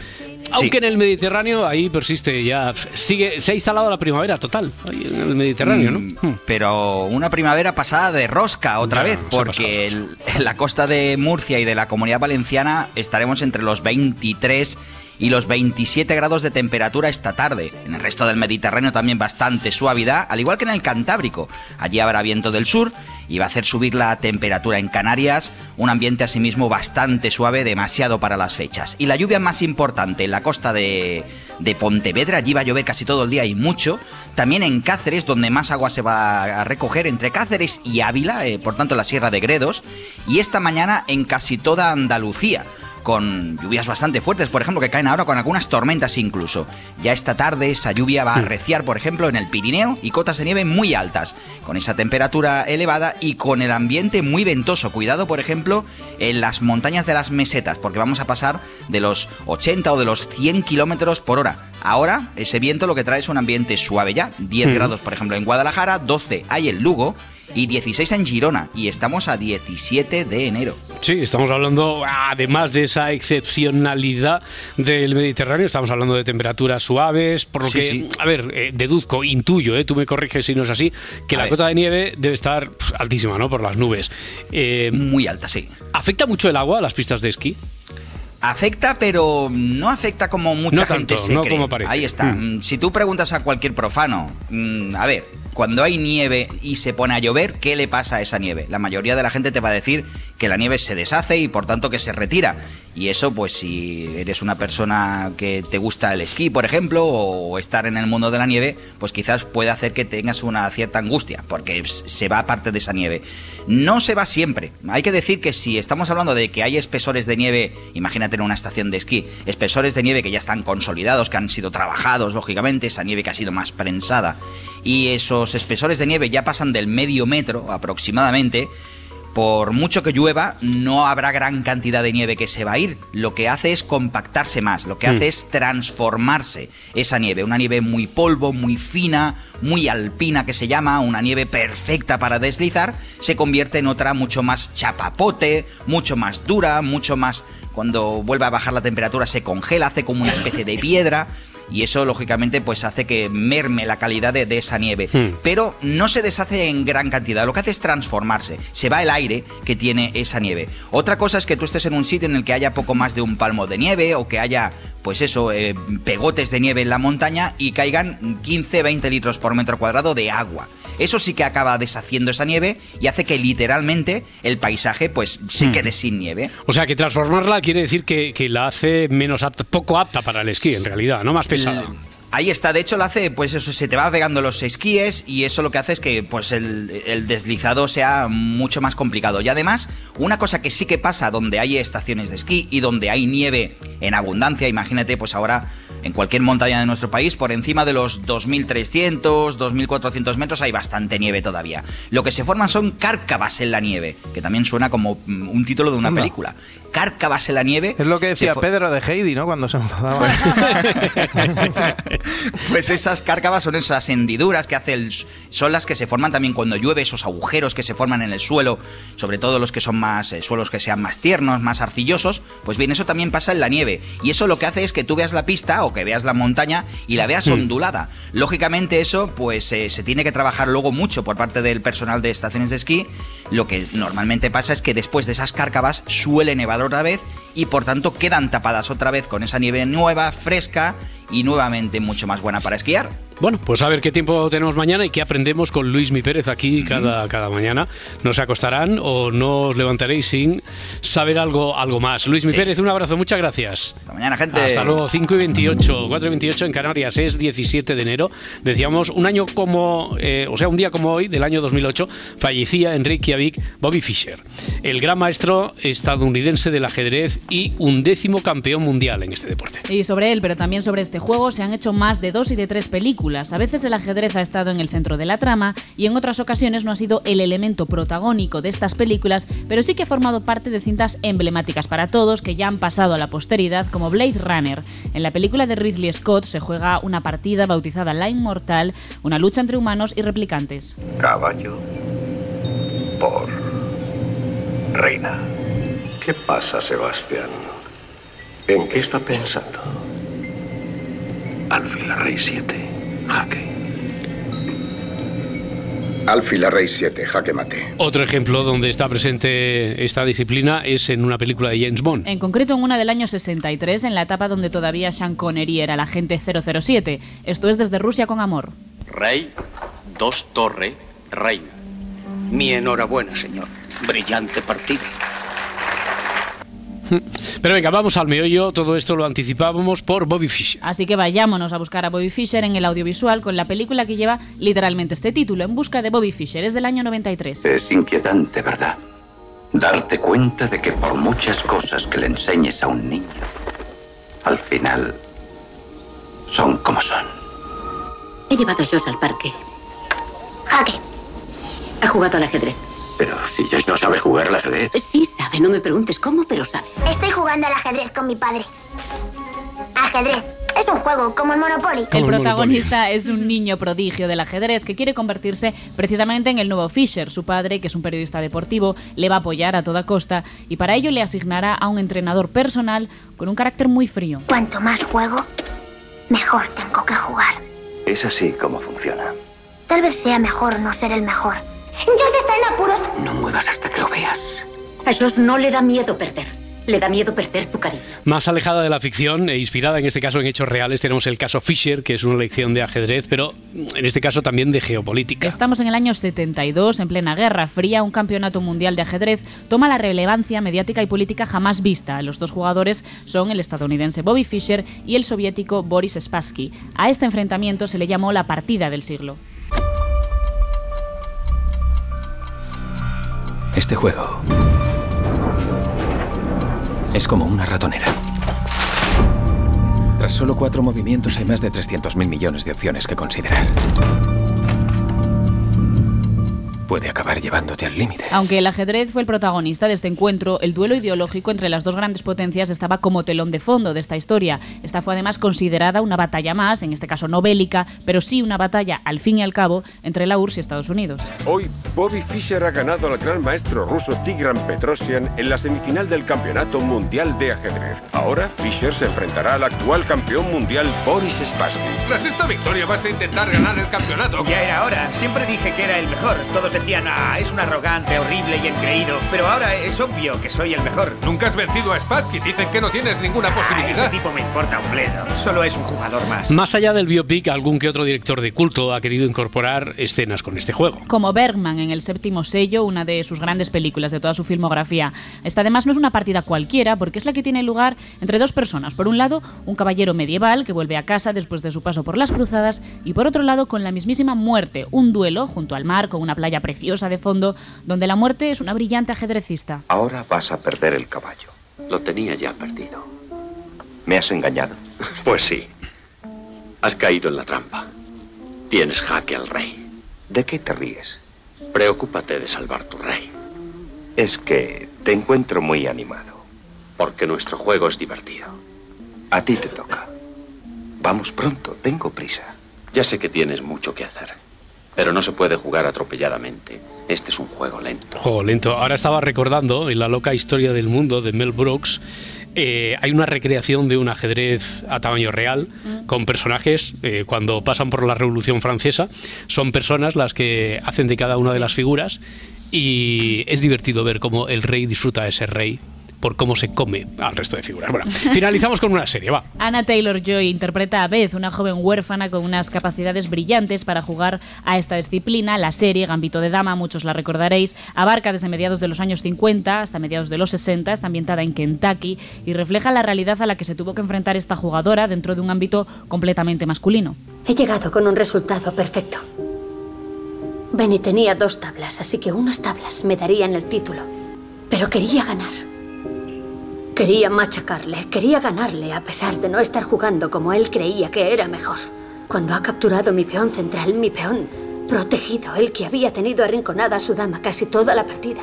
[SPEAKER 1] Aunque en el Mediterráneo ahí persiste ya. Sigue, se ha instalado la primavera total en el Mediterráneo, ¿no?
[SPEAKER 23] Mm, Pero una primavera pasada de rosca otra
[SPEAKER 1] Ya,
[SPEAKER 23] vez, porque el- en la costa de Murcia y de la comunidad valenciana estaremos entre los 23 y los 27 grados de temperatura esta tarde. En el resto del Mediterráneo también bastante suavidad, al igual que en el Cantábrico. Allí habrá viento del sur y va a hacer subir la temperatura en Canarias, un ambiente asimismo bastante suave, demasiado para las fechas. Y la lluvia más importante en la costa de, de Pontevedra, allí va a llover casi todo el día y mucho. También en Cáceres, donde más agua se va a recoger, entre Cáceres y Ávila, eh, por tanto la Sierra de Gredos. Y esta mañana en casi toda Andalucía con lluvias bastante fuertes, por ejemplo, que caen ahora con algunas tormentas incluso. Ya esta tarde esa lluvia va a arreciar, por ejemplo, en el Pirineo y cotas de nieve muy altas, con esa temperatura elevada y con el ambiente muy ventoso. Cuidado, por ejemplo, en las montañas de las mesetas, porque vamos a pasar de los 80 o de los 100 kilómetros por hora. Ahora, ese viento lo que trae es un ambiente suave ya. 10
[SPEAKER 1] Mm.
[SPEAKER 23] grados, por ejemplo, en Guadalajara, 12 hay en Lugo y 16 en Girona. Y estamos a 17 de enero.
[SPEAKER 1] Sí, estamos hablando, además de esa excepcionalidad del Mediterráneo, estamos hablando de temperaturas suaves, por lo
[SPEAKER 23] Sí,
[SPEAKER 1] que,
[SPEAKER 23] sí.
[SPEAKER 1] a ver, eh, deduzco, intuyo, eh, tú me corriges si no es así, que
[SPEAKER 23] A
[SPEAKER 1] la
[SPEAKER 23] ver.
[SPEAKER 1] cota de nieve debe estar pues, altísima, ¿no? Por las nubes. Eh,
[SPEAKER 23] Muy alta, sí.
[SPEAKER 1] ¿Afecta mucho el agua a las pistas de esquí?
[SPEAKER 23] Afecta, pero no afecta como mucha
[SPEAKER 1] No
[SPEAKER 23] gente se
[SPEAKER 1] no
[SPEAKER 23] cree.
[SPEAKER 1] como parece.
[SPEAKER 23] Ahí está.
[SPEAKER 1] Mm.
[SPEAKER 23] Mm, Si tú preguntas a cualquier profano, mm, a ver, cuando hay nieve y se pone a llover, ¿qué le pasa a esa nieve? La mayoría de la gente te va a decir que la nieve se deshace y por tanto que se retira. Y eso, pues si eres una persona que te gusta el esquí, por ejemplo, o estar en el mundo de la nieve, pues quizás puede hacer que tengas una cierta angustia, porque se va parte de esa nieve. No se va siempre. Hay que decir que si estamos hablando de que hay espesores de nieve, imagínate en una estación de esquí, espesores de nieve que ya están consolidados, que han sido trabajados, lógicamente, esa nieve que ha sido más prensada, y esos espesores de nieve ya pasan del medio metro aproximadamente, por mucho que llueva, no habrá gran cantidad de nieve que se va a ir. Lo que hace es compactarse más, lo que
[SPEAKER 1] Mm.
[SPEAKER 23] hace es transformarse esa nieve. Una nieve muy polvo, muy fina, muy alpina que se llama, una nieve perfecta para deslizar, se convierte en otra mucho más chapapote, mucho más dura, mucho más... Cuando vuelve a bajar la temperatura se congela, hace como una especie de piedra y eso lógicamente pues hace que merme la calidad de, de esa nieve. Pero no se deshace en gran cantidad, lo que hace es transformarse, se va el aire que tiene esa nieve. Otra cosa es que tú estés en un sitio en el que haya poco más de un palmo de nieve o que haya pues eso, eh, pegotes de nieve en la montaña y caigan 15-20 litros por metro cuadrado de agua. Eso sí que acaba deshaciendo esa nieve y hace que literalmente el paisaje pues se
[SPEAKER 1] Hmm.
[SPEAKER 23] quede sin nieve.
[SPEAKER 1] O sea, que transformarla quiere decir que, que la hace menos apta, poco apta para el esquí, en realidad, ¿no? Más pesada.
[SPEAKER 23] Ahí está, de hecho lo hace, pues eso, se te va pegando los esquíes y eso lo que hace es que pues el, el deslizado sea mucho más complicado. Y además, una cosa que sí que pasa donde hay estaciones de esquí y donde hay nieve en abundancia, imagínate pues ahora en cualquier montaña de nuestro país, por encima de los 2.300, 2.400 metros hay bastante nieve todavía. Lo que se forman son cárcavas en la nieve, que también suena como mm, un título de una película. Cárcavas en la nieve.
[SPEAKER 2] Es lo que decía Pedro de Heidi, ¿no? Cuando se enfadaba.
[SPEAKER 23] Pues esas cárcavas son esas hendiduras que hace el, son las que se forman también cuando llueve, esos agujeros que se forman en el suelo, sobre todo los que son más eh, suelos que sean más tiernos, más arcillosos, pues bien, eso también pasa en la nieve. Y eso lo que hace es que tú veas la pista o que veas la montaña y la veas
[SPEAKER 1] Mm.
[SPEAKER 23] ondulada. Lógicamente eso pues eh, se tiene que trabajar luego mucho por parte del personal de estaciones de esquí. Lo que normalmente pasa es que después de esas cárcavas suele nevar otra vez y por tanto quedan tapadas otra vez con esa nieve nueva, fresca y nuevamente mucho más buena para esquiar.
[SPEAKER 1] Bueno, pues a ver qué tiempo tenemos mañana y qué aprendemos con Luis Mi Pérez aquí cada, cada mañana. No se acostarán o no os levantaréis sin saber algo, algo más. Luis Mi
[SPEAKER 23] Sí.
[SPEAKER 1] Pérez, un abrazo, muchas gracias.
[SPEAKER 23] Hasta mañana, gente.
[SPEAKER 1] Hasta luego, 5 y 28, 4 y 28 en Canarias, es 17 de enero. Decíamos, un año como, eh, o sea, un día como hoy, del año 2008, fallecía en Reykjavik Bobby Fischer, el gran maestro estadounidense del ajedrez y undécimo campeón mundial en este deporte.
[SPEAKER 4] Y sobre él, pero también sobre este juego, se han hecho más de dos y de tres películas. A veces el ajedrez ha estado en el centro de la trama y en otras ocasiones no ha sido el elemento protagónico de estas películas, pero sí que ha formado parte de cintas emblemáticas para todos que ya han pasado a la posteridad, como Blade Runner. En la película de Ridley Scott se juega una partida bautizada La Inmortal, una lucha entre humanos y replicantes.
[SPEAKER 24] Caballo por reina. ¿Qué pasa, Sebastián? ¿En qué está pensando? Alfil rey 7. Jaque.
[SPEAKER 25] Alfil a rey 7, jaque mate.
[SPEAKER 1] Otro ejemplo donde está presente esta disciplina es en una película de James Bond.
[SPEAKER 4] En concreto en una del año 63, en la etapa donde todavía Sean Connery era el agente 007. Esto es desde Rusia con amor.
[SPEAKER 26] Rey, dos torre, reina.
[SPEAKER 24] Mi enhorabuena, señor. Brillante partida.
[SPEAKER 1] Pero venga, vamos al meollo. Todo esto lo anticipábamos por Bobby Fischer.
[SPEAKER 4] Así que vayámonos a buscar a Bobby Fischer en el audiovisual con la película que lleva literalmente este título, En busca de Bobby Fischer. Es del año 93.
[SPEAKER 24] Es inquietante, ¿verdad? Darte cuenta de que por muchas cosas que le enseñes a un niño, al final son como son.
[SPEAKER 27] He llevado a Josh al parque. Jaque. Ha jugado al ajedrez.
[SPEAKER 24] Pero si Josh no sabe jugar al ajedrez.
[SPEAKER 27] Sí sabe, no me preguntes cómo, pero sabe.
[SPEAKER 28] Estoy jugando al ajedrez con mi padre. Ajedrez. Es un juego como el Monopoly.
[SPEAKER 4] El protagonista es un niño prodigio del ajedrez que quiere convertirse precisamente en el nuevo Fischer. Su padre, que es un periodista deportivo, le va a apoyar a toda costa y para ello le asignará a un entrenador personal con un carácter muy frío.
[SPEAKER 28] Cuanto más juego, mejor tengo que jugar.
[SPEAKER 24] Es así como funciona.
[SPEAKER 28] Tal vez sea mejor no ser el mejor. Josh está en apuros.
[SPEAKER 24] No muevas hasta que lo veas.
[SPEAKER 27] A Josh no le da miedo perder. Le da miedo perder tu cariño.
[SPEAKER 1] Más alejada de la ficción e inspirada en este caso en hechos reales, tenemos el caso Fischer, que es una lección de ajedrez, pero en este caso también de geopolítica.
[SPEAKER 4] Estamos en el año 72, en plena Guerra Fría, un campeonato mundial de ajedrez toma la relevancia mediática y política jamás vista. Los dos jugadores son el estadounidense Bobby Fischer y el soviético Boris Spassky. A este enfrentamiento se le llamó la partida del siglo.
[SPEAKER 29] Este juego es como una ratonera. Tras solo cuatro movimientos hay más de 300.000 millones de opciones que considerar. Puede acabar llevándote al límite.
[SPEAKER 4] Aunque el ajedrez fue el protagonista de este encuentro, el duelo ideológico entre las dos grandes potencias estaba como telón de fondo de esta historia. Esta fue además considerada una batalla más, en este caso no bélica, pero sí una batalla, al fin y al cabo, entre la URSS y Estados Unidos.
[SPEAKER 30] Hoy, Bobby Fischer ha ganado al gran maestro ruso Tigran Petrosian en la semifinal del Campeonato Mundial de Ajedrez. Ahora, Fischer se enfrentará al actual campeón mundial Boris Spassky.
[SPEAKER 31] Tras esta victoria vas a intentar ganar el campeonato.
[SPEAKER 32] Ya era hora. Siempre dije que era el mejor. Todos decían, ah, es un arrogante, horrible y engreído. Pero ahora es obvio que soy el mejor.
[SPEAKER 31] Nunca has vencido a Spassky. Dicen que no tienes ninguna
[SPEAKER 32] Ah,
[SPEAKER 31] posibilidad.
[SPEAKER 32] ese tipo me importa un bledo. Solo es un jugador más.
[SPEAKER 1] Más allá del biopic, algún que otro director de culto ha querido incorporar escenas con este juego.
[SPEAKER 4] Como Bergman en El séptimo sello, una de sus grandes películas de toda su filmografía. Esta además no es una partida cualquiera porque es la que tiene lugar entre dos personas. Por un lado, un caballero medieval que vuelve a casa después de su paso por las cruzadas y por otro lado, con la mismísima muerte, un duelo junto al mar con una playa preciosa de fondo donde la muerte es una brillante ajedrecista.
[SPEAKER 24] Ahora vas a perder el caballo. Lo tenía ya perdido. ¿Me has engañado?
[SPEAKER 26] Pues sí. Has caído en la trampa. Tienes jaque al rey.
[SPEAKER 24] ¿De qué te ríes?
[SPEAKER 26] Preocúpate de salvar tu rey.
[SPEAKER 24] Es que te encuentro muy animado.
[SPEAKER 26] Porque nuestro juego es divertido.
[SPEAKER 24] A ti te toca. Vamos pronto, tengo prisa.
[SPEAKER 26] Ya sé que tienes mucho que hacer. Pero no se puede jugar atropelladamente. Este es un juego lento.
[SPEAKER 1] Juego lento. Ahora estaba recordando en la loca historia del mundo de Mel Brooks. eh, hay una recreación de un ajedrez a tamaño real con personajes eh, cuando pasan por la Revolución Francesa. Son personas las que hacen de cada una de las figuras y es divertido ver cómo el rey disfruta de ser rey por cómo se come al resto de figuras. Bueno, finalizamos con una serie, va.
[SPEAKER 4] Anna Taylor Joy interpreta a Beth, una joven huérfana con unas capacidades brillantes para jugar a esta disciplina. La serie Gambito de Dama, muchos la recordaréis, abarca desde mediados de los años 50 hasta mediados de los 60, está ambientada en Kentucky y refleja la realidad a la que se tuvo que enfrentar esta jugadora dentro de un ámbito completamente masculino.
[SPEAKER 27] He llegado con un resultado perfecto. Benny tenía dos tablas, así que unas tablas me darían el título. Pero quería ganar. Quería machacarle, quería ganarle a pesar de no estar jugando como él creía que era mejor. Cuando ha capturado mi peón central, mi peón protegido, el que había tenido arrinconada a su dama casi toda la partida.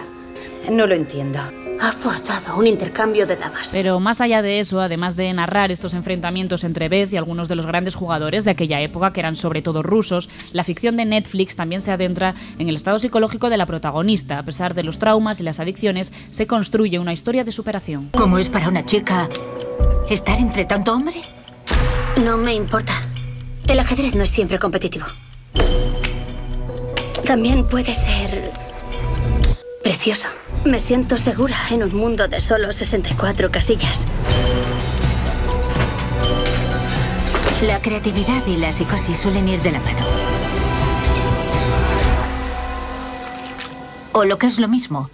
[SPEAKER 19] No lo entiendo.
[SPEAKER 27] Ha forzado un intercambio de damas.
[SPEAKER 4] Pero más allá de eso, además de narrar estos enfrentamientos entre Beth y algunos de los grandes jugadores de aquella época, que eran sobre todo rusos, la ficción de Netflix también se adentra en el estado psicológico de la protagonista. A pesar de los traumas y las adicciones, se construye una historia de superación.
[SPEAKER 27] ¿Cómo es para una chica estar entre tanto hombre? No me importa. El ajedrez no es siempre competitivo. También puede ser precioso. Me siento segura en un mundo de solo 64 casillas.
[SPEAKER 33] La creatividad y la psicosis suelen ir de la mano. O lo que es lo mismo,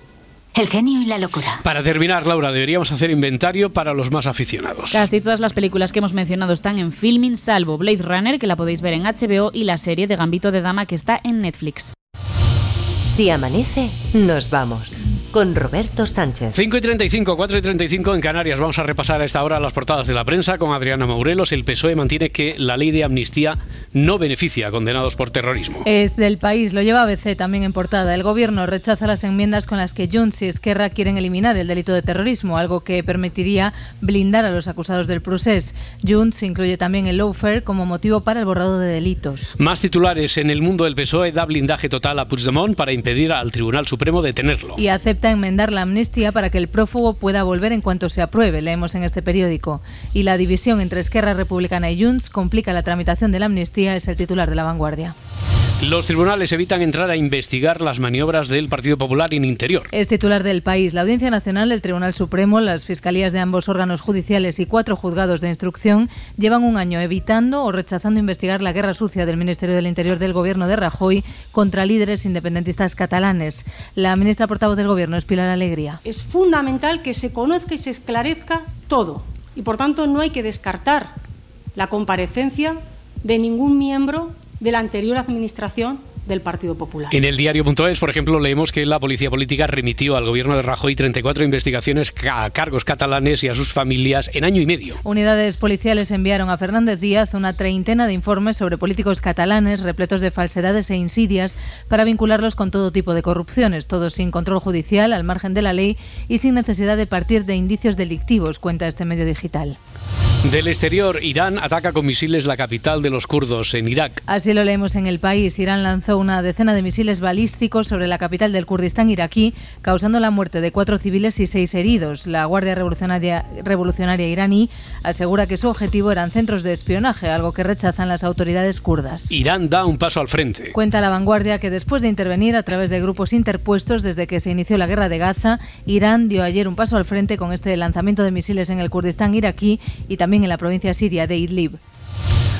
[SPEAKER 33] el genio y la locura.
[SPEAKER 1] Para terminar, Laura, deberíamos hacer inventario para los más aficionados.
[SPEAKER 4] Casi todas las películas que hemos mencionado están en filming, salvo Blade Runner, que la podéis ver en HBO, y la serie de Gambito de Dama, que está en Netflix.
[SPEAKER 34] Si amanece, nos vamos. Con Roberto Sánchez.
[SPEAKER 1] 5 y 35, 4 y 35 en Canarias. Vamos a repasar a esta hora las portadas de la prensa con Adriana Maurelos. El PSOE mantiene que la ley de amnistía no beneficia a condenados por terrorismo.
[SPEAKER 35] Es del país, lo lleva ABC también en portada. El gobierno rechaza las enmiendas con las que Junts y Esquerra quieren eliminar el delito de terrorismo, algo que permitiría blindar a los acusados del procés. Junts incluye también el lawfare como motivo para el borrado de delitos.
[SPEAKER 1] Más titulares en el mundo del PSOE da blindaje total a Puigdemont para impedir al Tribunal Supremo detenerlo.
[SPEAKER 35] Y acepta enmendar la amnistía para que el prófugo pueda volver en cuanto se apruebe, leemos en este periódico. Y la división entre Esquerra Republicana y Junts complica la tramitación de la amnistía, es el titular de la vanguardia.
[SPEAKER 1] Los tribunales evitan entrar a investigar las maniobras del Partido Popular en interior.
[SPEAKER 35] Es titular del país. La Audiencia Nacional, el Tribunal Supremo, las fiscalías de ambos órganos judiciales y cuatro juzgados de instrucción llevan un año evitando o rechazando investigar la guerra sucia del Ministerio del Interior del Gobierno de Rajoy contra líderes independentistas catalanes. La ministra portavoz del Gobierno es Pilar Alegría.
[SPEAKER 36] Es fundamental que se conozca y se esclarezca todo. Y por tanto no hay que descartar la comparecencia de ningún miembro de la anterior administración del Partido Popular.
[SPEAKER 1] En el diario.es, por ejemplo, leemos que la policía política remitió al gobierno de Rajoy 34 investigaciones a cargos catalanes y a sus familias en año y medio.
[SPEAKER 35] Unidades policiales enviaron a Fernández Díaz una treintena de informes sobre políticos catalanes repletos de falsedades e insidias para vincularlos con todo tipo de corrupciones, todos sin control judicial, al margen de la ley y sin necesidad de partir de indicios delictivos, cuenta este medio digital.
[SPEAKER 1] Del exterior, Irán ataca con misiles la capital de los kurdos en Irak.
[SPEAKER 35] Así lo leemos en el país. Irán lanzó una decena de misiles balísticos sobre la capital del Kurdistán iraquí, causando la muerte de cuatro civiles y seis heridos. La Guardia Revolucionaria, Revolucionaria iraní asegura que su objetivo eran centros de espionaje, algo que rechazan las autoridades kurdas.
[SPEAKER 1] Irán da un paso al frente.
[SPEAKER 35] Cuenta la vanguardia que después de intervenir a través de grupos interpuestos desde que se inició la guerra de Gaza, Irán dio ayer un paso al frente con este lanzamiento de misiles en el Kurdistán iraquí y también en la provincia siria de Idlib.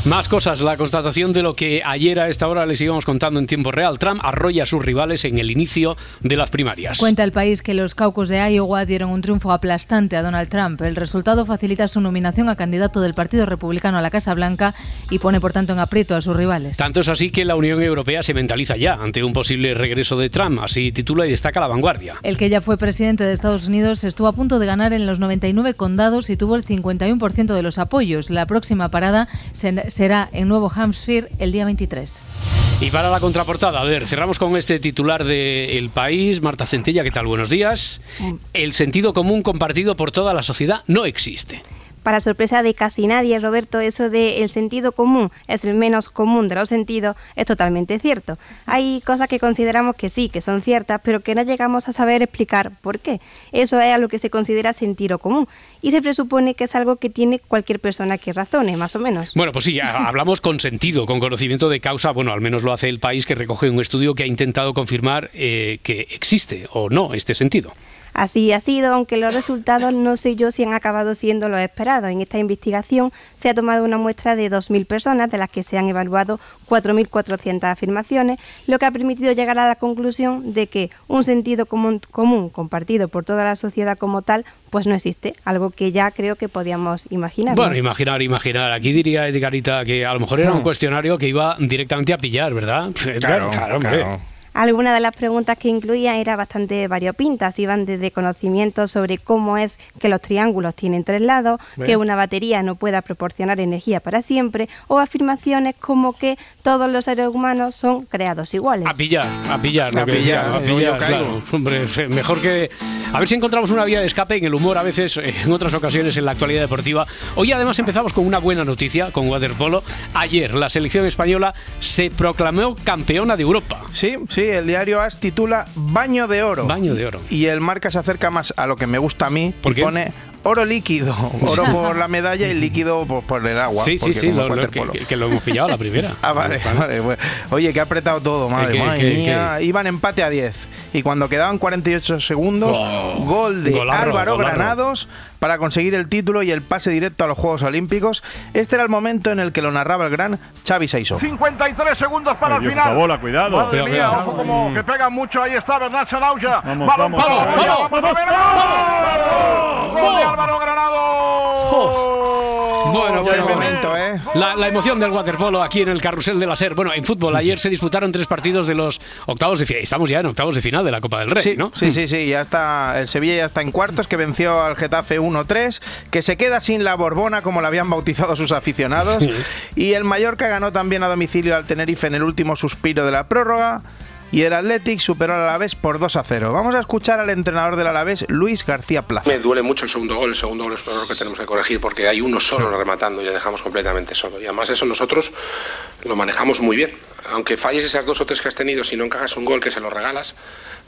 [SPEAKER 1] Más cosas, la constatación de lo que ayer a esta hora les íbamos contando en tiempo real. Trump arrolla a sus rivales en el inicio de las primarias.
[SPEAKER 35] Cuenta el país que los caucus de Iowa dieron un triunfo aplastante a Donald Trump. El resultado facilita su nominación a candidato del Partido Republicano a la Casa Blanca y pone por tanto en aprieto a sus rivales.
[SPEAKER 1] Tanto es así que la Unión Europea se mentaliza ya ante un posible regreso de Trump, así titula y destaca la vanguardia.
[SPEAKER 35] El que ya fue presidente de Estados Unidos estuvo a punto de ganar en los 99 condados y tuvo el 51% de los apoyos. La próxima parada será en Nuevo Hampshire el día 23.
[SPEAKER 1] Y para la contraportada, a ver, cerramos con este titular de El País. Marta Centella, ¿qué tal? Buenos días. El sentido común compartido por toda la sociedad no existe.
[SPEAKER 37] Para sorpresa de casi nadie, Roberto, eso de el sentido común es el menos común de los sentidos es totalmente cierto. Hay cosas que consideramos que sí, que son ciertas, pero que no llegamos a saber explicar por qué. Eso es a lo que se considera sentido común y se presupone que es algo que tiene cualquier persona que razone, más o menos.
[SPEAKER 1] Bueno, pues sí, hablamos con sentido, con conocimiento de causa. Bueno, al menos lo hace el país que recoge un estudio que ha intentado confirmar eh, que existe o no este sentido.
[SPEAKER 37] Así ha sido, aunque los resultados no sé yo si han acabado siendo los esperados. En esta investigación se ha tomado una muestra de 2.000 personas, de las que se han evaluado 4.400 afirmaciones, lo que ha permitido llegar a la conclusión de que un sentido común, común compartido por toda la sociedad como tal, pues no existe, algo que ya creo que podíamos imaginar.
[SPEAKER 1] Bueno, imaginar, imaginar. Aquí diría Edgarita que a lo mejor era un
[SPEAKER 37] Hmm.
[SPEAKER 1] cuestionario que iba directamente a pillar, ¿verdad? Claro, claro, hombre.
[SPEAKER 37] Algunas de las preguntas que incluía eran bastante variopintas, iban desde conocimientos sobre cómo es que los triángulos tienen tres lados,
[SPEAKER 1] Bien.
[SPEAKER 37] que una batería no pueda proporcionar energía para siempre, o afirmaciones como que todos los seres humanos son creados iguales.
[SPEAKER 1] A pillar, a pillar, lo
[SPEAKER 2] A
[SPEAKER 1] que
[SPEAKER 2] pillar,
[SPEAKER 1] decía, a pillar, claro. Hombre, fe- mejor que. A ver si encontramos una vía de escape en el humor, a veces, eh, en otras ocasiones, en la actualidad deportiva. Hoy, además, empezamos con una buena noticia con waterpolo. Ayer, la selección española se proclamó campeona de Europa.
[SPEAKER 2] Sí, sí, el diario AS titula Baño de Oro.
[SPEAKER 1] Baño de oro.
[SPEAKER 2] Y el marca se acerca más a lo que me gusta a mí.
[SPEAKER 1] ¿Por
[SPEAKER 2] y
[SPEAKER 1] qué?
[SPEAKER 2] Pone oro líquido. Oro por la medalla y líquido por, por el agua.
[SPEAKER 1] Sí, sí,
[SPEAKER 2] porque
[SPEAKER 1] sí, lo- lo- que, que lo hemos pillado la primera.
[SPEAKER 2] Ah, vale, vale. bueno. Oye, que ha apretado todo, madre,
[SPEAKER 1] ¿Qué, qué,
[SPEAKER 2] madre
[SPEAKER 1] qué,
[SPEAKER 2] mía. Iban empate a 10. Y cuando quedaban 48 segundos, gol de
[SPEAKER 1] Golarro,
[SPEAKER 2] Álvaro
[SPEAKER 1] golarro.
[SPEAKER 2] Granados para conseguir el título y el pase directo a los Juegos Olímpicos. Este era el momento en el que lo narraba el gran Xavi Saiso.
[SPEAKER 38] 53 segundos para el final.
[SPEAKER 2] bola, cuidado.
[SPEAKER 38] Madre
[SPEAKER 2] Cuidado,
[SPEAKER 38] mía,
[SPEAKER 2] cuidado.
[SPEAKER 38] ojo como que pega mucho. Ahí está Bernat Sanauja.
[SPEAKER 2] Vamos,
[SPEAKER 38] Balón
[SPEAKER 2] vamos,
[SPEAKER 38] para
[SPEAKER 2] vamos, vamos,
[SPEAKER 38] vamos a ver, ¡Gol! ¡Gol de Álvaro Granado!
[SPEAKER 1] Bueno, bueno,
[SPEAKER 2] momento, ¿eh?
[SPEAKER 1] La, la emoción del waterpolo aquí en el carrusel de la SER. Bueno, en fútbol, ayer se disputaron tres partidos de los octavos de final. Estamos ya en octavos de final de la Copa del Rey,
[SPEAKER 2] Sí,
[SPEAKER 1] ¿no?
[SPEAKER 2] sí, sí, sí, ya está. El Sevilla ya está en cuartos, que venció al Getafe 1-3, que se queda sin la Borbona, como la habían bautizado sus aficionados.
[SPEAKER 1] Sí.
[SPEAKER 2] Y el Mallorca ganó también a domicilio al Tenerife en el último suspiro de la prórroga. Y el Athletic superó al Alavés por 2 a 0. Vamos a escuchar al entrenador del Alavés, Luis García Plaza.
[SPEAKER 39] Me duele mucho el segundo gol. El segundo gol es un error que tenemos que corregir porque hay uno solo rematando y le dejamos completamente solo. Y además eso nosotros lo manejamos muy bien. Aunque falles esas dos o tres que has tenido, si no encajas un gol que se lo regalas,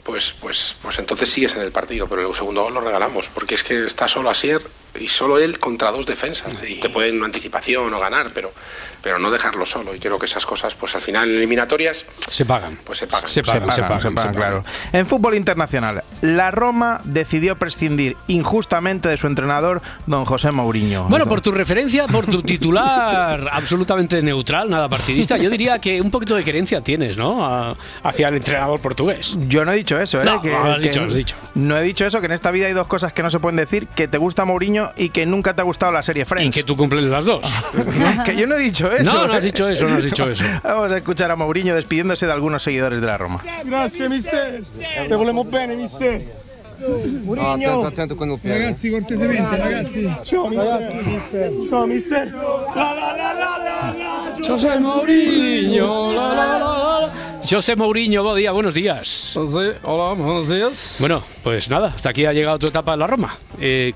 [SPEAKER 39] pues, pues, pues entonces sigues en el partido. Pero el segundo gol lo regalamos porque es que está solo Asier y solo él contra dos defensas. Te pueden una anticipación o ganar, pero, pero no dejarlo solo. Y creo que esas cosas, pues al final en eliminatorias,
[SPEAKER 1] Se pagan.
[SPEAKER 39] pues se pagan.
[SPEAKER 1] Se pagan, se pagan,
[SPEAKER 2] se
[SPEAKER 1] se
[SPEAKER 2] pagan,
[SPEAKER 1] pagan.
[SPEAKER 2] claro. En fútbol internacional, la Roma decidió prescindir injustamente de su entrenador, don José Mourinho.
[SPEAKER 1] Bueno, por tu referencia, por tu titular absolutamente neutral, nada partidista, yo diría que un poquito de querencia tienes, ¿no? A- hacia el entrenador portugués.
[SPEAKER 2] Yo no he dicho eso, ¿eh?
[SPEAKER 1] No,
[SPEAKER 2] que,
[SPEAKER 1] no, has
[SPEAKER 2] que
[SPEAKER 1] dicho, has dicho.
[SPEAKER 2] No he dicho eso, que en esta vida hay dos cosas que no se pueden decir, que te gusta Mourinho y que nunca te ha gustado la serie Friends.
[SPEAKER 1] Y que tú cumples las dos.
[SPEAKER 2] que yo no he dicho eso.
[SPEAKER 1] No, no has
[SPEAKER 2] ¿eh?
[SPEAKER 1] dicho eso, no has dicho eso.
[SPEAKER 2] Vamos a escuchar a Mourinho despidiéndose de algunos seguidores de la Roma.
[SPEAKER 40] Grazie mister, te volemo bene mister. Mourinho. Ragazzi cortesemente, ragazzi. Ciao mister. Ciao mister. La la la la la la.
[SPEAKER 1] José Mourinho, la, la, la, la. José Mourinho, buen día, buenos días.
[SPEAKER 41] hola, buenos días.
[SPEAKER 1] Bueno, pues nada, hasta aquí ha llegado tu etapa en la Roma. Eh,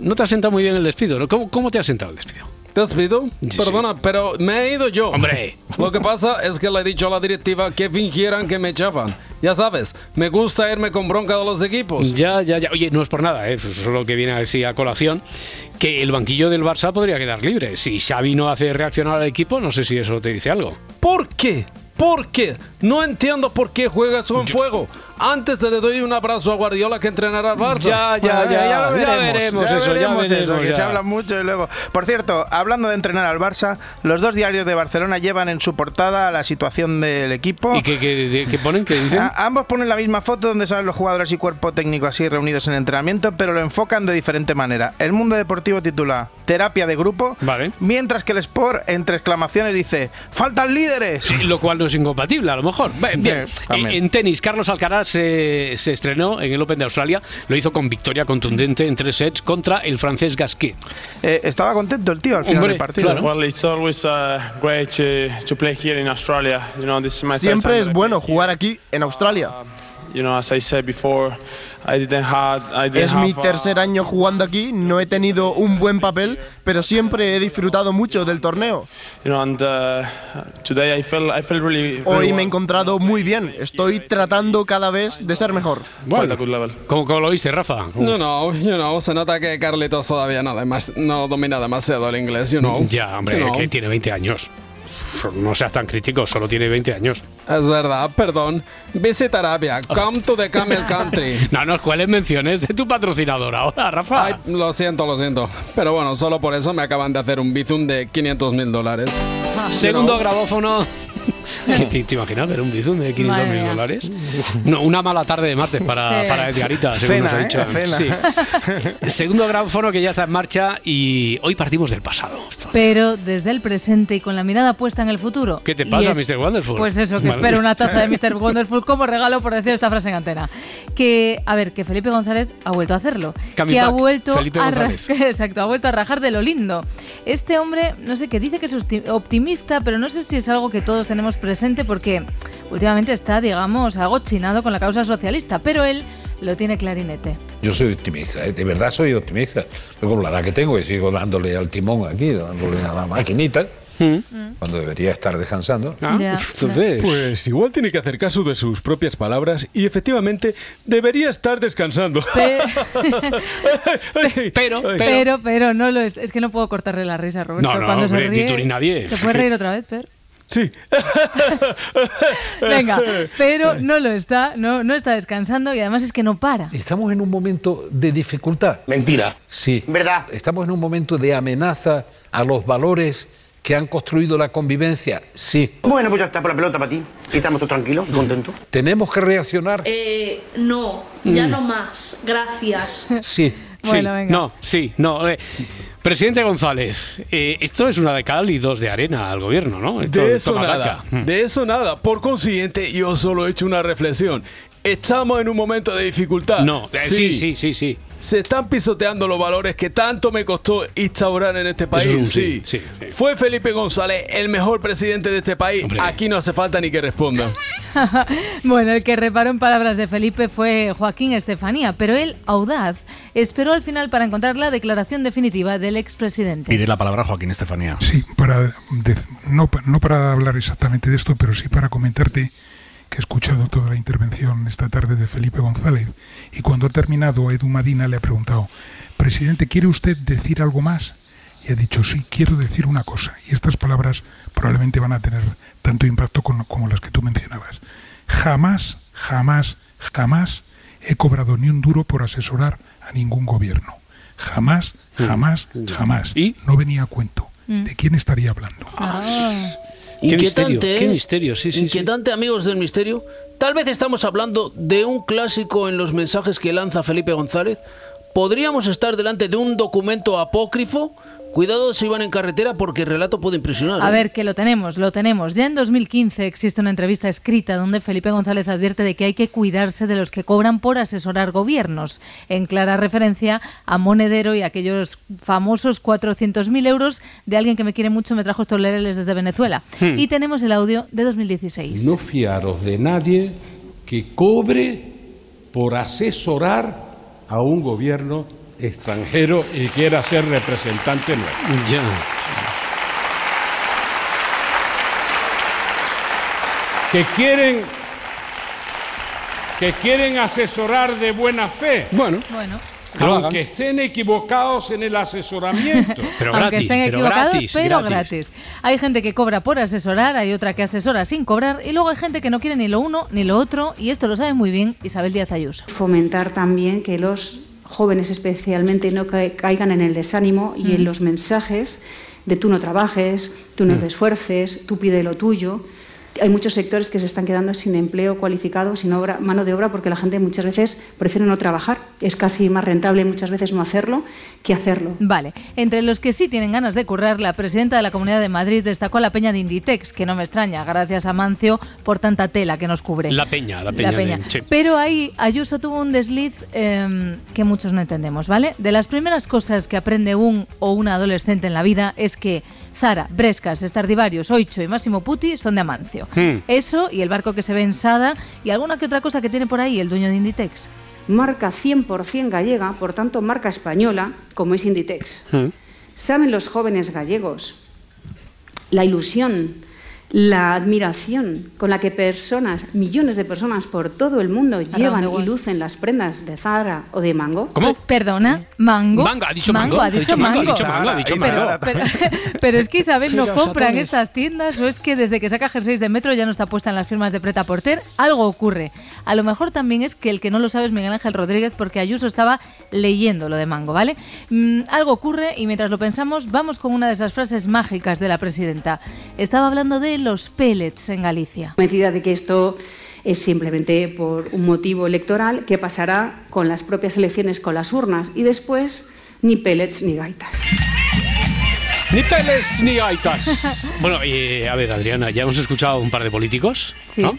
[SPEAKER 1] no te ha sentado muy bien el despido, ¿no? ¿Cómo, cómo te ha sentado el despido?
[SPEAKER 41] ¿Despido?
[SPEAKER 1] Sí.
[SPEAKER 41] Perdona, pero me he ido yo.
[SPEAKER 1] Hombre.
[SPEAKER 41] Lo que pasa es que le he dicho a la directiva que fingieran que me echaban. Ya sabes, me gusta irme con bronca de los equipos.
[SPEAKER 1] Ya, ya, ya. Oye, no es por nada, ¿eh? solo que viene así a colación, que el banquillo del Barça podría quedar libre. Si Xavi no hace reaccionar al equipo, no sé si eso te dice algo.
[SPEAKER 41] ¿Por qué? ¿Por qué? No entiendo por qué juegas con fuego. Antes le doy un abrazo a Guardiola que entrenará al Barça.
[SPEAKER 1] Ya, ya,
[SPEAKER 2] Bueno,
[SPEAKER 1] ya,
[SPEAKER 2] lo
[SPEAKER 1] ya veremos eso, ya
[SPEAKER 2] veremos
[SPEAKER 1] veremos
[SPEAKER 2] eso, que
[SPEAKER 1] ya.
[SPEAKER 2] se habla mucho y luego. Por cierto, hablando de entrenar al Barça, los dos diarios de Barcelona llevan en su portada la situación del equipo.
[SPEAKER 1] ¿Y qué, qué- qué ponen? ¿Qué dicen?
[SPEAKER 2] A- ambos ponen la misma foto donde salen los jugadores y cuerpo técnico así reunidos en entrenamiento, pero lo enfocan de diferente manera. El mundo deportivo titula Terapia de grupo,
[SPEAKER 1] Vale.
[SPEAKER 2] mientras que el Sport, entre exclamaciones, dice ¡Faltan líderes!
[SPEAKER 1] Sí, lo cual no es incompatible, a lo mejor. Bien, bien. En tenis, Carlos Alcaraz se, se estrenó en el Open de Australia. Lo hizo con victoria contundente en tres sets contra el francés Gasquet.
[SPEAKER 2] Eh, estaba contento el tío al final
[SPEAKER 1] Hombre,
[SPEAKER 2] del partido.
[SPEAKER 1] claro.
[SPEAKER 42] Well, it's always uh, great to, to play here in Australia. You know, this is my
[SPEAKER 43] Siempre es bueno jugar aquí, en Australia.
[SPEAKER 42] You know, as I said before, I didn't have, I didn't
[SPEAKER 43] Es mi tercer año jugando aquí, no he tenido un buen papel, pero siempre he disfrutado mucho del torneo.
[SPEAKER 42] you know, and today I feel, I feel really, really
[SPEAKER 43] Hoy me he encontrado muy bien, estoy tratando cada vez de ser mejor.
[SPEAKER 42] Level.
[SPEAKER 1] ¿Cómo, cómo lo viste, Rafa? ¿Cómo-
[SPEAKER 41] No, no, you know, se nota que Carlitos todavía no, demas- no domina demasiado el inglés, you know.
[SPEAKER 1] Ya, hombre,
[SPEAKER 41] You know.
[SPEAKER 1] que tiene 20 años. No seas tan crítico, solo tiene 20 años.
[SPEAKER 44] Es verdad, perdón. Visit Arabia, come to the camel country.
[SPEAKER 1] No nos cueles menciones de tu patrocinador ahora, Rafa.
[SPEAKER 44] Ay, lo siento, lo siento. Pero bueno, solo por eso me acaban de hacer un bizum de 500 mil dólares.
[SPEAKER 1] Segundo grabófono. ¿Qué te, te imaginas ver un bizum de 500
[SPEAKER 35] Madre
[SPEAKER 1] mil dólares? No, una mala tarde de martes para,
[SPEAKER 35] Sí.
[SPEAKER 1] para Edgarita, según nos ha
[SPEAKER 2] Cena,
[SPEAKER 1] dicho.
[SPEAKER 2] ¿eh?
[SPEAKER 1] Sí. Segundo grabófono que ya está en marcha y hoy partimos del pasado.
[SPEAKER 35] Pero desde el presente y con la mirada puesta en el futuro.
[SPEAKER 1] ¿Qué te pasa,
[SPEAKER 35] es-
[SPEAKER 1] Mr. Wonderful?
[SPEAKER 35] Pues eso, que
[SPEAKER 1] Madre
[SPEAKER 35] espero una taza de Mr. Wonderful como regalo por decir esta frase en antena. Que, a ver, que Felipe González ha vuelto a hacerlo.
[SPEAKER 1] Cami
[SPEAKER 35] que ha vuelto
[SPEAKER 1] Felipe
[SPEAKER 35] a. Exacto, ha vuelto a rajar de lo lindo. Este hombre, no sé, que dice que es opti- optimista, pero no sé si es algo que todos tenemos presente porque últimamente está, digamos, algo chinado con la causa socialista, pero él lo tiene clarinete.
[SPEAKER 45] Yo soy optimista, ¿eh? de verdad soy optimista. Pero con la edad que tengo y sigo dándole al timón aquí, dándole a la maquinita, cuando debería estar descansando.
[SPEAKER 1] Ah,
[SPEAKER 35] Ya,
[SPEAKER 1] entonces.
[SPEAKER 44] Pues igual tiene que hacer caso de sus propias palabras y efectivamente debería estar descansando.
[SPEAKER 35] Pe-
[SPEAKER 1] pero, pero,
[SPEAKER 35] Pero, pero no lo es. Es que no puedo cortarle la risa, Roberto.
[SPEAKER 1] No, no,
[SPEAKER 35] Cuando
[SPEAKER 1] hombre,
[SPEAKER 35] se
[SPEAKER 1] ni
[SPEAKER 35] ríe.
[SPEAKER 1] tú ni nadie.
[SPEAKER 35] ¿Te puedes reír otra vez, Per?
[SPEAKER 44] Sí.
[SPEAKER 35] Venga, pero no lo está, no, no está descansando y además es que no para.
[SPEAKER 45] Estamos en un momento de dificultad.
[SPEAKER 38] Mentira.
[SPEAKER 45] Sí.
[SPEAKER 38] ¿Verdad?
[SPEAKER 45] Estamos en un momento de amenaza a los valores que han construido la convivencia. Sí.
[SPEAKER 38] Bueno, pues ya está por la pelota para ti. Y estamos todos tranquilos y contentos.
[SPEAKER 45] ¿Tenemos que reaccionar?
[SPEAKER 46] Eh, no, ya no más. Gracias.
[SPEAKER 45] Sí.
[SPEAKER 1] Sí,
[SPEAKER 35] Bueno, venga.
[SPEAKER 1] no, sí, no. eh, presidente González, eh, esto es una de cal y dos de arena al gobierno, ¿no? Esto-
[SPEAKER 44] De eso nada,
[SPEAKER 1] ataca. Mm.
[SPEAKER 44] de eso nada. Por consiguiente, yo solo he hecho una reflexión. Estamos en un momento de dificultad.
[SPEAKER 1] No, eh, sí, sí, sí, sí.
[SPEAKER 44] Se están pisoteando los valores que tanto me costó instaurar en este país.
[SPEAKER 1] es un sí, sí, sí.
[SPEAKER 44] Fue Felipe González el mejor presidente de este país.
[SPEAKER 1] Hombre.
[SPEAKER 44] Aquí no hace falta ni que responda.
[SPEAKER 35] bueno, el que reparó en palabras de Felipe fue Joaquín Estefanía, pero él, audaz, esperó al final para encontrar la declaración definitiva del expresidente.
[SPEAKER 11] Pide la palabra a Joaquín Estefanía.
[SPEAKER 47] Sí, para dec- no, no para hablar exactamente de esto, pero sí para comentarte que he escuchado toda la intervención esta tarde de Felipe González y cuando ha terminado Edu Madina le ha preguntado, presidente, ¿quiere usted decir algo más? Y ha dicho, sí, quiero decir una cosa. Y estas palabras probablemente van a tener tanto impacto con- como las que tú mencionabas. Jamás, jamás, jamás he cobrado ni un duro por asesorar a ningún gobierno. Jamás, jamás, jamás.
[SPEAKER 1] ¿Y?
[SPEAKER 47] No venía a cuento.
[SPEAKER 35] Mm.
[SPEAKER 47] ¿De quién estaría hablando?
[SPEAKER 35] Ah.
[SPEAKER 1] Qué misterio, qué
[SPEAKER 44] ¿eh?
[SPEAKER 1] misterio, sí, sí, sí.
[SPEAKER 44] Inquietante, amigos del misterio. Tal vez estamos hablando de un clásico en los mensajes que lanza Felipe González. ¿Podríamos estar delante de un documento apócrifo? Cuidado si van en carretera porque el relato puede impresionar.
[SPEAKER 35] A
[SPEAKER 44] ¿eh?
[SPEAKER 35] ver, que lo tenemos, lo tenemos. Ya en 2015 existe una entrevista escrita donde Felipe González advierte de que hay que cuidarse de los que cobran por asesorar gobiernos, en clara referencia a Monedero y aquellos famosos 400.000 euros de alguien que me quiere mucho, me trajo estos lereles desde Venezuela.
[SPEAKER 48] Hmm.
[SPEAKER 35] Y tenemos el audio de 2016.
[SPEAKER 48] No fiaros de nadie que cobre por asesorar a un gobierno extranjero y quiera ser representante nuestro.
[SPEAKER 1] Ya.
[SPEAKER 48] Que quieren que quieren asesorar de buena fe.
[SPEAKER 1] Bueno,
[SPEAKER 35] Bueno.
[SPEAKER 48] aunque estén equivocados en el asesoramiento.
[SPEAKER 1] Pero
[SPEAKER 35] Aunque
[SPEAKER 1] gratis,
[SPEAKER 35] estén
[SPEAKER 1] pero
[SPEAKER 35] equivocados,
[SPEAKER 1] gratis,
[SPEAKER 35] pero
[SPEAKER 1] gratis.
[SPEAKER 35] gratis. Hay gente que cobra por asesorar, hay otra que asesora sin cobrar y luego hay gente que no quiere ni lo uno ni lo otro y esto lo sabe muy bien Isabel Díaz Ayuso.
[SPEAKER 49] fomentar también que los jóvenes especialmente no ca- caigan en el desánimo y en
[SPEAKER 35] Mm.
[SPEAKER 49] los mensajes de tú no trabajes, tú no
[SPEAKER 35] Mm.
[SPEAKER 49] te esfuerces, tú pide lo tuyo. Hay muchos sectores que se están quedando sin empleo cualificado, sin obra, mano de obra, porque la gente muchas veces prefiere no trabajar. Es casi más rentable muchas veces no hacerlo que hacerlo.
[SPEAKER 35] Vale, entre los que sí tienen ganas de currar, la presidenta de la Comunidad de Madrid destacó a la peña de Inditex, que no me extraña, gracias a Mancio por tanta tela que nos cubre.
[SPEAKER 1] La peña, la peña. de- sí.
[SPEAKER 35] Pero ahí Ayuso tuvo un desliz em, que muchos no entendemos, ¿vale? De las primeras cosas que aprende un o una adolescente en la vida es que Zara, Brescas, Stradivarius, Oicho y Máximo Putti son de Amancio.
[SPEAKER 49] Hmm.
[SPEAKER 35] Eso y el barco que se ve en Sada y alguna que otra cosa que tiene por ahí el dueño de Inditex.
[SPEAKER 49] Marca 100% gallega, por tanto marca española, como es Inditex. ¿Saben los jóvenes gallegos la ilusión la admiración con la que personas, millones de personas por todo el mundo llevan y lucen las prendas de Zara o de Mango.
[SPEAKER 1] ¿Cómo?
[SPEAKER 35] Perdona, mango.
[SPEAKER 1] Mango, ha dicho mango,
[SPEAKER 35] ha dicho mango.
[SPEAKER 1] ha dicho mango, ha dicho
[SPEAKER 35] Pero,
[SPEAKER 1] mango.
[SPEAKER 35] pero, pero es que Isabel no
[SPEAKER 1] Pero
[SPEAKER 35] compra en
[SPEAKER 1] satones.
[SPEAKER 35] estas tiendas o es que desde que saca jerseys de metro ya no está puesta en las firmas de Preta Porter. Algo ocurre. A lo mejor también es que el que no lo sabe es Miguel Ángel Rodríguez porque Ayuso estaba leyendo lo de mango, ¿vale? Mm, algo ocurre y mientras lo pensamos vamos con una de esas frases mágicas de la presidenta. Estaba hablando de los pellets en Galicia.
[SPEAKER 49] Convencida de que esto es simplemente por un motivo electoral que pasará con las propias elecciones con las urnas y después ni pellets ni gaitas.
[SPEAKER 1] Ni peles ni gaitas. Bueno, y a ver, Adriana, ya hemos escuchado un par de políticos,
[SPEAKER 35] Sí.
[SPEAKER 1] ¿no?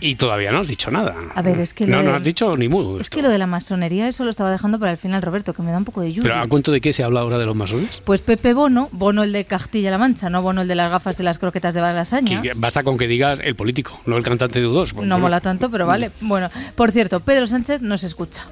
[SPEAKER 1] Y todavía no has dicho nada.
[SPEAKER 35] A ver, es que
[SPEAKER 1] No, no has dicho ni mu.
[SPEAKER 35] Es que lo de la masonería eso lo estaba dejando para el final Roberto, que me da un poco de lluvia.
[SPEAKER 1] Pero ¿a cuento de qué se habla ahora de los masones?
[SPEAKER 35] Pues Pepe Bono, Bono el de Castilla-La Mancha, no Bono el de las gafas de las croquetas de Balasaña.
[SPEAKER 1] Que basta con que digas el político, no el cantante de U2.
[SPEAKER 35] No mola tanto, pero vale. Bueno, por cierto, Pedro Sánchez no se escucha.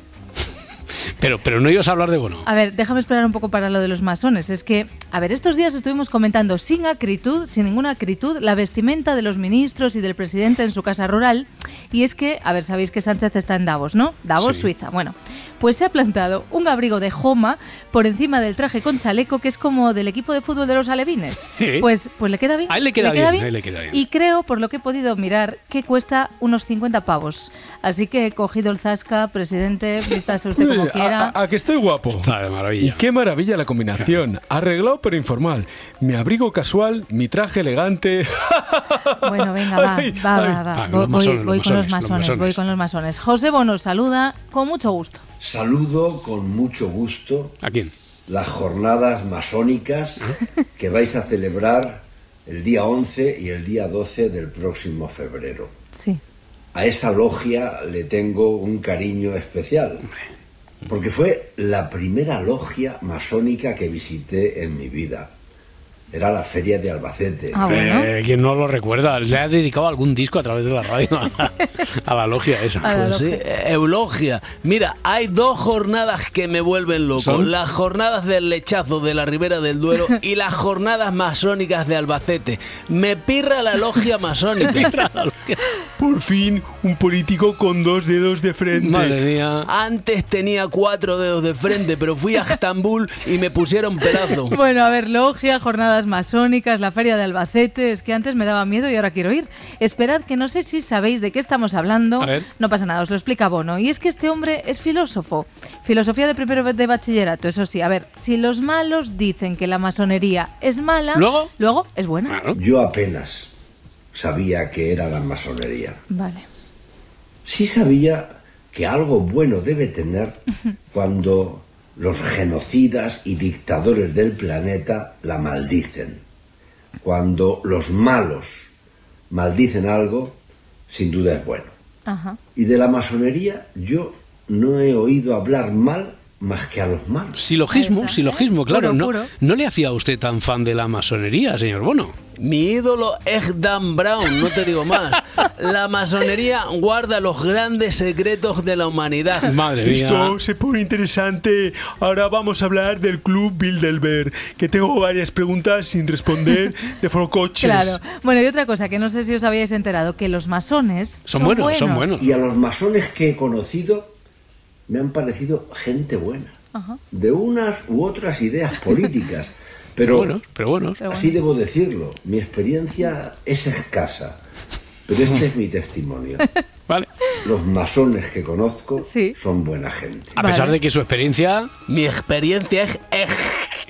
[SPEAKER 1] Pero, pero no ibas a hablar de Bono.
[SPEAKER 35] A ver, déjame esperar un poco para lo de los masones. Es que, a ver, estos días estuvimos comentando sin acritud, sin ninguna acritud, la vestimenta de los ministros y del presidente en su casa rural. Y es que, a ver, sabéis que Sánchez está en Davos, ¿no? Davos,
[SPEAKER 1] Sí.
[SPEAKER 35] Suiza. Bueno, pues se ha plantado un abrigo de Joma por encima del traje con chaleco que es como del equipo de fútbol de los alevines.
[SPEAKER 1] Sí.
[SPEAKER 35] Pues, pues le queda bien.
[SPEAKER 1] A él le queda bien, a él le queda bien.
[SPEAKER 35] Y creo, por lo que he podido mirar, que cuesta unos 50 pavos. Así que he cogido el zasca, presidente, vístase usted como Quiera.
[SPEAKER 44] A, a- a que estoy guapo.
[SPEAKER 1] Está de maravilla.
[SPEAKER 44] Y qué maravilla la combinación. Arreglado pero informal. Mi abrigo casual, mi traje elegante.
[SPEAKER 35] Bueno, venga, va,
[SPEAKER 44] Ay,
[SPEAKER 35] va,
[SPEAKER 44] ay.
[SPEAKER 35] va, va.
[SPEAKER 44] Ah,
[SPEAKER 35] Voy,
[SPEAKER 44] masones,
[SPEAKER 35] con los
[SPEAKER 44] masones, los
[SPEAKER 35] masones, voy con los masones. José Bono saluda con mucho gusto.
[SPEAKER 50] Saludo con mucho gusto
[SPEAKER 1] ¿A quién?
[SPEAKER 50] las jornadas masónicas que vais a celebrar el día 11 y el día 12 del próximo febrero.
[SPEAKER 35] Sí.
[SPEAKER 50] A esa logia le tengo un cariño especial, porque fue la primera logia masónica que visité en mi vida. Era la feria de Albacete.
[SPEAKER 35] Ah,
[SPEAKER 1] Eh, ¿Quién no lo recuerda? Le ha dedicado algún disco a través de la radio a, a la logia esa.
[SPEAKER 41] Pues sí, Eulogia. Mira, hay dos jornadas que me vuelven loco.
[SPEAKER 1] ¿Son?
[SPEAKER 41] Las jornadas del lechazo de la Ribera del Duero y las jornadas masónicas de Albacete. Me pirra la logia masónica.
[SPEAKER 44] Por fin, un político con dos dedos de frente.
[SPEAKER 1] Madre mía.
[SPEAKER 41] Antes tenía cuatro dedos de frente, pero fui a Estambul y me pusieron pedazo.
[SPEAKER 35] Bueno, a ver, logia, jornadas masónicas, la feria de Albacete. Es que antes me daba miedo y ahora quiero ir. Esperad que no sé si sabéis de qué estamos hablando.
[SPEAKER 1] A ver.
[SPEAKER 35] No pasa nada, os lo explica Bono. Y es que este hombre es filósofo. Filosofía de primero de bachillerato, eso sí. A ver, si los malos dicen que la masonería es mala,
[SPEAKER 50] ¿Luego?
[SPEAKER 35] luego es buena.
[SPEAKER 50] Yo apenas sabía que era la masonería.
[SPEAKER 35] Vale.
[SPEAKER 50] Sí sabía que algo bueno debe tener cuando los genocidas y dictadores del planeta la maldicen. Cuando los malos maldicen algo, sin duda es bueno.
[SPEAKER 35] Ajá.
[SPEAKER 50] Y de la masonería yo no he oído hablar mal más que a los malos.
[SPEAKER 1] Silogismo, silogismo, claro.
[SPEAKER 50] Puro,
[SPEAKER 1] no,
[SPEAKER 50] puro.
[SPEAKER 1] ¿No le hacía a usted tan fan de la masonería, señor Bono?
[SPEAKER 41] Mi ídolo es Dan Brown, no te digo más. La masonería guarda los grandes secretos de la humanidad.
[SPEAKER 1] Madre mía.
[SPEAKER 44] Esto se pone interesante. Ahora vamos a hablar del Club Bilderberg, que tengo varias preguntas sin responder de forocoches.
[SPEAKER 35] Claro. Bueno, y otra cosa que no sé si os habíais enterado, que los masones son, buenos.
[SPEAKER 50] Y a los masones que he conocido me han parecido gente buena,
[SPEAKER 35] Ajá.
[SPEAKER 50] de unas u otras ideas políticas. Pero,
[SPEAKER 1] Buenos, pero buenos.
[SPEAKER 50] así debo decirlo, mi experiencia es escasa, pero este es mi testimonio.
[SPEAKER 1] Vale.
[SPEAKER 50] Los masones que conozco
[SPEAKER 35] Sí.
[SPEAKER 50] son buena gente.
[SPEAKER 1] A pesar de que su experiencia...
[SPEAKER 41] Mi experiencia es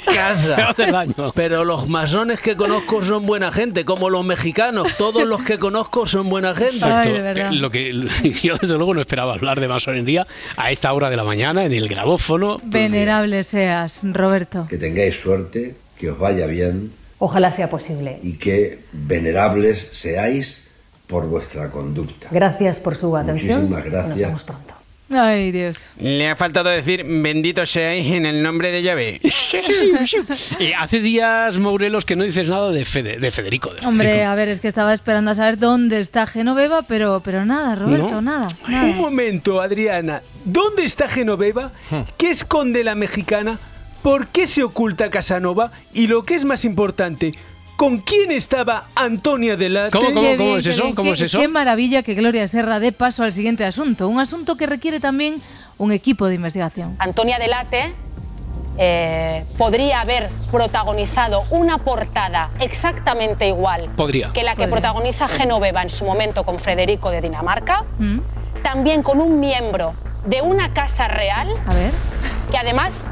[SPEAKER 1] Se
[SPEAKER 41] escasa.
[SPEAKER 1] hace daño.
[SPEAKER 41] Pero los masones que conozco son buena gente, como los mexicanos. Todos los que conozco son buena gente.
[SPEAKER 1] Exacto. Eh, Lo que yo desde luego no esperaba hablar de masonería a esta hora de la mañana en el grabófono.
[SPEAKER 35] Venerable seas, Roberto.
[SPEAKER 50] Que tengáis suerte, que os vaya bien
[SPEAKER 51] Ojalá sea posible.
[SPEAKER 50] y que venerables seáis por vuestra conducta.
[SPEAKER 51] Gracias por su atención.
[SPEAKER 50] Muchísimas
[SPEAKER 51] y Nos
[SPEAKER 50] gracias.
[SPEAKER 51] vemos pronto.
[SPEAKER 35] Ay, Dios.
[SPEAKER 52] Le ha faltado decir bendito seáis en el nombre de Yahvé.
[SPEAKER 1] Y hace días, Mourelos, que no dices nada de, Fede- de Federico. de
[SPEAKER 35] Hombre,
[SPEAKER 1] Federico.
[SPEAKER 35] a ver, es que estaba esperando a saber dónde está Genoveva, pero, pero nada, Roberto,
[SPEAKER 44] No.
[SPEAKER 35] nada,
[SPEAKER 44] Un
[SPEAKER 35] nada.
[SPEAKER 44] momento, Adriana. ¿Dónde está Genoveva? ¿Qué esconde la mexicana? ¿Por qué se oculta Casanova? Y lo que es más importante, con quién estaba Antonia Delate.
[SPEAKER 1] ¿Cómo, cómo, es eso?
[SPEAKER 35] bien,
[SPEAKER 1] ¿Cómo
[SPEAKER 35] qué-
[SPEAKER 1] es eso?
[SPEAKER 35] Qué maravilla que Gloria Serra dé paso al siguiente asunto. Un asunto que requiere también un equipo de investigación.
[SPEAKER 53] Antonia Delate eh, podría haber protagonizado una portada exactamente igual
[SPEAKER 1] Podría.
[SPEAKER 53] que la que
[SPEAKER 1] Podría.
[SPEAKER 53] protagoniza Genoveva en su momento con Federico de Dinamarca,
[SPEAKER 35] ¿Mm?
[SPEAKER 53] también con un miembro de una casa real,
[SPEAKER 35] A ver.
[SPEAKER 53] que además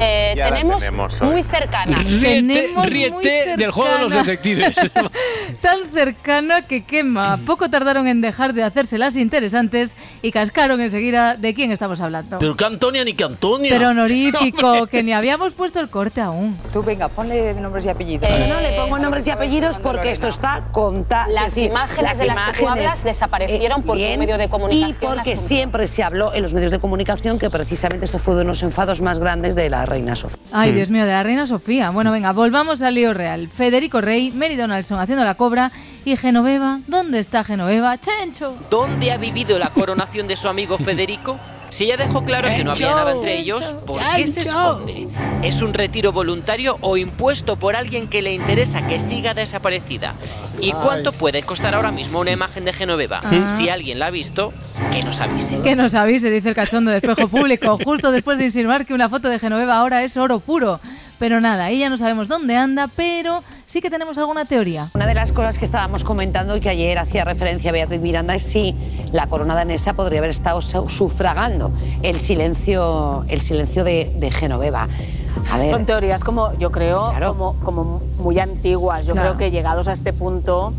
[SPEAKER 53] eh, tenemos,
[SPEAKER 38] tenemos
[SPEAKER 53] muy cercana.
[SPEAKER 1] Ríete,
[SPEAKER 35] Tenemos muy
[SPEAKER 1] ríete del juego de los
[SPEAKER 35] cercana.
[SPEAKER 1] detectives.
[SPEAKER 35] Tan cercana que quema. Poco tardaron en dejar de hacerse las interesantes y cascaron enseguida de quién estamos hablando.
[SPEAKER 41] Pero que Antonia ni que Antonia.
[SPEAKER 35] Pero honorífico, que ni habíamos puesto el corte aún.
[SPEAKER 54] Tú venga, ponle nombres y apellidos.
[SPEAKER 53] Eh,
[SPEAKER 54] no le pongo nombres y apellidos porque esto está contado.
[SPEAKER 53] Las imágenes de las que tú hablas desaparecieron porque un medio de comunicación
[SPEAKER 54] Y porque
[SPEAKER 53] las
[SPEAKER 54] siempre se habló en los medios de comunicación que precisamente esto fue de unos enfados más grandes de la reina Sofía.
[SPEAKER 35] Ay, Dios mío, de la reina Sofía. Bueno, venga, volvamos al lío real. Federico Rey, Mary Donaldson haciendo la cobra y Genoveva. ¿Dónde está Genoveva? ¡Chencho!
[SPEAKER 55] ¿Dónde ha vivido la coronación de su amigo Federico? Si ella dejó claro que no había nada entre ellos, ¿por qué se esconde? ¿Es un retiro voluntario o impuesto por alguien que le interesa que siga desaparecida? ¿Y cuánto puede costar ahora mismo una imagen de Genoveva?
[SPEAKER 35] Ah.
[SPEAKER 55] Si alguien la ha visto, que nos avise.
[SPEAKER 35] Que nos avise, dice el cachondo de espejo público, justo después de insinuar que una foto de Genoveva ahora es oro puro. Pero nada, ahí ya no sabemos dónde anda, pero sí que tenemos alguna teoría.
[SPEAKER 54] Una de las cosas que estábamos comentando y que ayer hacía referencia Beatriz Miranda es si la corona danesa podría haber estado su- sufragando el silencio, el silencio de, de Genoveva. A ver,
[SPEAKER 56] Son teorías como, yo creo, como, como muy antiguas. Yo
[SPEAKER 54] Claro.
[SPEAKER 56] creo que llegados a este punto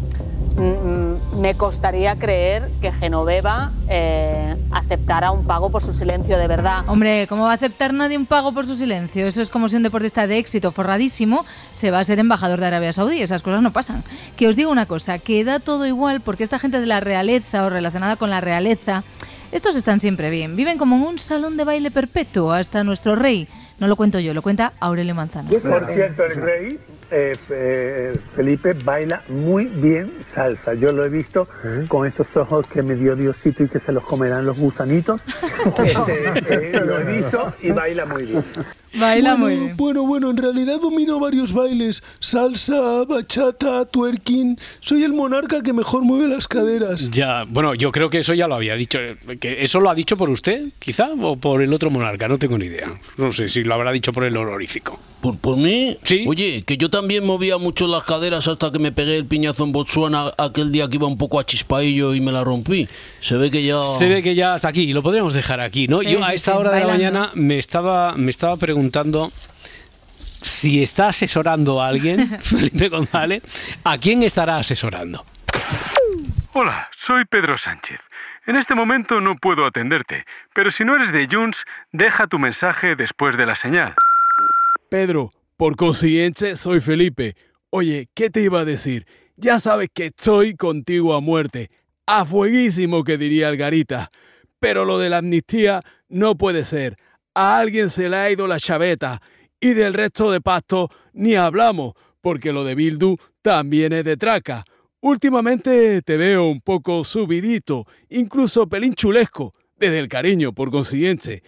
[SPEAKER 56] me costaría creer que Genoveva eh, aceptara un pago por su silencio de verdad.
[SPEAKER 35] Hombre, ¿cómo va a aceptar nadie un pago por su silencio? Eso es como si un deportista de éxito forradísimo se va a ser embajador de Arabia Saudí. Esas cosas no pasan. Que os digo una cosa, que da todo igual porque esta gente de la realeza o relacionada con la realeza, estos están siempre bien. Viven como en un salón de baile perpetuo. Hasta nuestro rey, no lo cuento yo, lo cuenta Aurelio Manzano.
[SPEAKER 57] Por cierto, el rey eh, eh, Felipe baila muy bien salsa. Yo lo he visto con estos ojos que me dio Diosito y que se los comerán los gusanitos. Este, eh, lo he visto y baila muy bien.
[SPEAKER 35] Baila
[SPEAKER 44] bueno,
[SPEAKER 35] muy bien.
[SPEAKER 44] Bueno, bueno, en realidad domino varios bailes. Salsa, bachata, twerking. Soy el monarca que mejor mueve las caderas.
[SPEAKER 1] Ya, bueno, yo creo que eso ya lo había dicho. que ¿Eso lo ha dicho por usted, quizá? ¿O por el otro monarca? No tengo ni idea. No sé si lo habrá dicho por el honorífico.
[SPEAKER 41] ¿Por, por mí?
[SPEAKER 1] Sí.
[SPEAKER 41] Oye, que yo también movía mucho las caderas hasta que me pegué el piñazo en Botswana aquel día que iba un poco a chispaillo y me la rompí. Se ve que ya...
[SPEAKER 1] Se ve que ya hasta aquí, lo podríamos dejar aquí, ¿no?
[SPEAKER 41] Sí,
[SPEAKER 1] Yo a esta
[SPEAKER 41] sí,
[SPEAKER 1] hora de la mañana me estaba, me estaba preguntando si está asesorando a alguien, Felipe González, ¿a quién estará asesorando?
[SPEAKER 58] Hola, soy Pedro Sánchez. En este momento no puedo atenderte, pero si no eres de Junts, deja tu mensaje después de la señal.
[SPEAKER 44] Pedro, por consiguiente, soy Felipe. Oye, ¿qué te iba a decir? Ya sabes que estoy contigo a muerte. A fueguísimo que diría el Garita. Pero lo de la amnistía no puede ser. A alguien se le ha ido la chaveta. Y del resto de pactos ni hablamos, porque lo de Bildu también es de traca. Últimamente te veo un poco subidito, incluso pelín chulesco, desde el cariño, por consiguiente.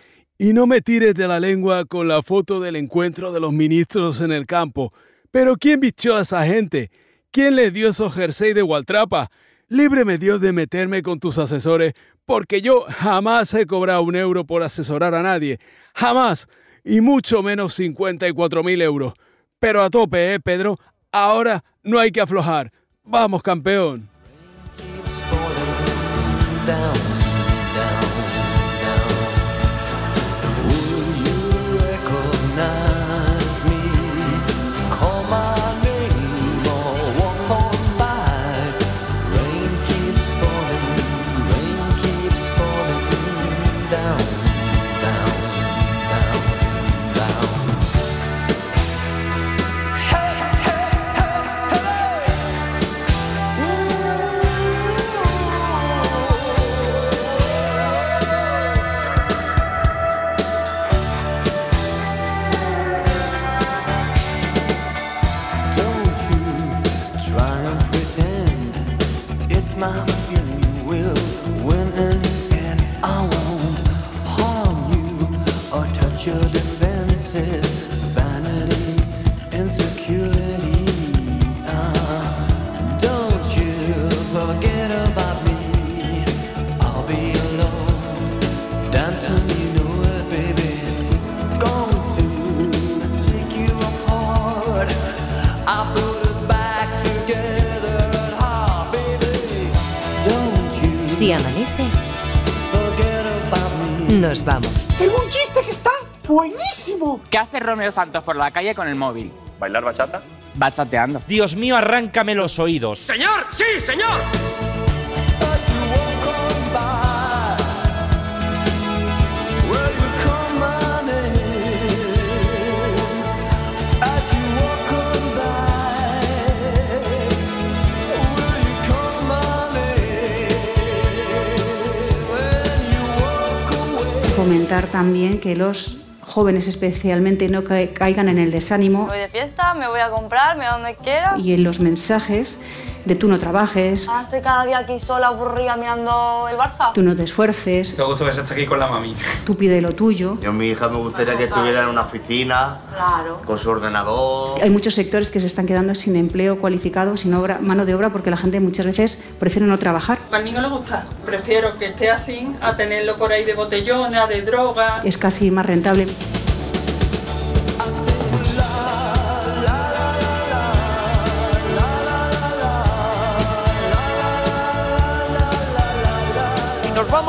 [SPEAKER 44] Y no me tires de la lengua con la foto del encuentro de los ministros en el campo. Pero ¿quién vistió a esa gente? ¿Quién les dio esos jersey de Waltrapa? Líbreme Dios de meterme con tus asesores, porque yo jamás he cobrado un euro por asesorar a nadie. Jamás. Y mucho menos 54 mil euros. Pero a tope, ¿eh, Pedro? Ahora no hay que aflojar. Vamos, campeón.
[SPEAKER 59] Nos vamos.
[SPEAKER 60] Tengo un chiste que está buenísimo.
[SPEAKER 9] ¿Qué hace Romeo Santos por la calle con el móvil?
[SPEAKER 8] ¿Bailar bachata?
[SPEAKER 9] Bachateando.
[SPEAKER 8] Dios mío, arráncame los oídos.
[SPEAKER 60] Señor, sí, señor.
[SPEAKER 49] Fomentar también que los jóvenes especialmente no ca- caigan en el desánimo
[SPEAKER 61] Voy de fiesta, me voy a comprar, me voy a donde quiera.
[SPEAKER 49] y en los mensajes de tú no trabajes,
[SPEAKER 61] Ahora estoy cada día aquí sola, aburrida, mirando el Barça.
[SPEAKER 49] tú no te esfuerces,
[SPEAKER 8] Qué gusto que se esté aquí con la mami.
[SPEAKER 49] tú pide lo tuyo.
[SPEAKER 54] Yo a mi hija me gustaría que estuviera en una oficina,
[SPEAKER 61] Claro.
[SPEAKER 54] con su ordenador.
[SPEAKER 49] Hay muchos sectores que se están quedando sin empleo cualificado, sin obra, mano de obra, porque la gente muchas veces prefiere no trabajar.
[SPEAKER 62] A mí no le gusta. Prefiero que esté así a tenerlo por ahí de botellona, de droga.
[SPEAKER 49] Es casi más rentable.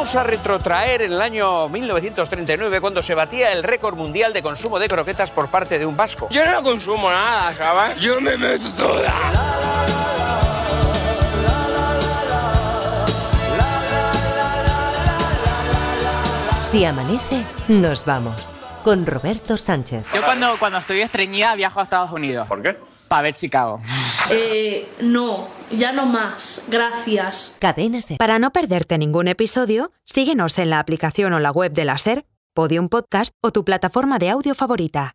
[SPEAKER 16] Vamos a retrotraer en el año 1939 cuando se batía el récord mundial de consumo de croquetas por parte de un vasco.
[SPEAKER 60] Yo no consumo nada, ¿sabes? Yo me meto toda.
[SPEAKER 59] Si amanece, nos vamos. Con Roberto Sánchez.
[SPEAKER 9] Yo cuando, cuando estoy estreñida viajo a Estados Unidos.
[SPEAKER 8] ¿Por qué?
[SPEAKER 9] Para ver Chicago.
[SPEAKER 46] Eh, no, ya no más. Gracias.
[SPEAKER 59] Cadena Ser.
[SPEAKER 63] Para no perderte ningún episodio, síguenos en la aplicación o la web de la SER, Podium Podcast o tu plataforma de audio favorita.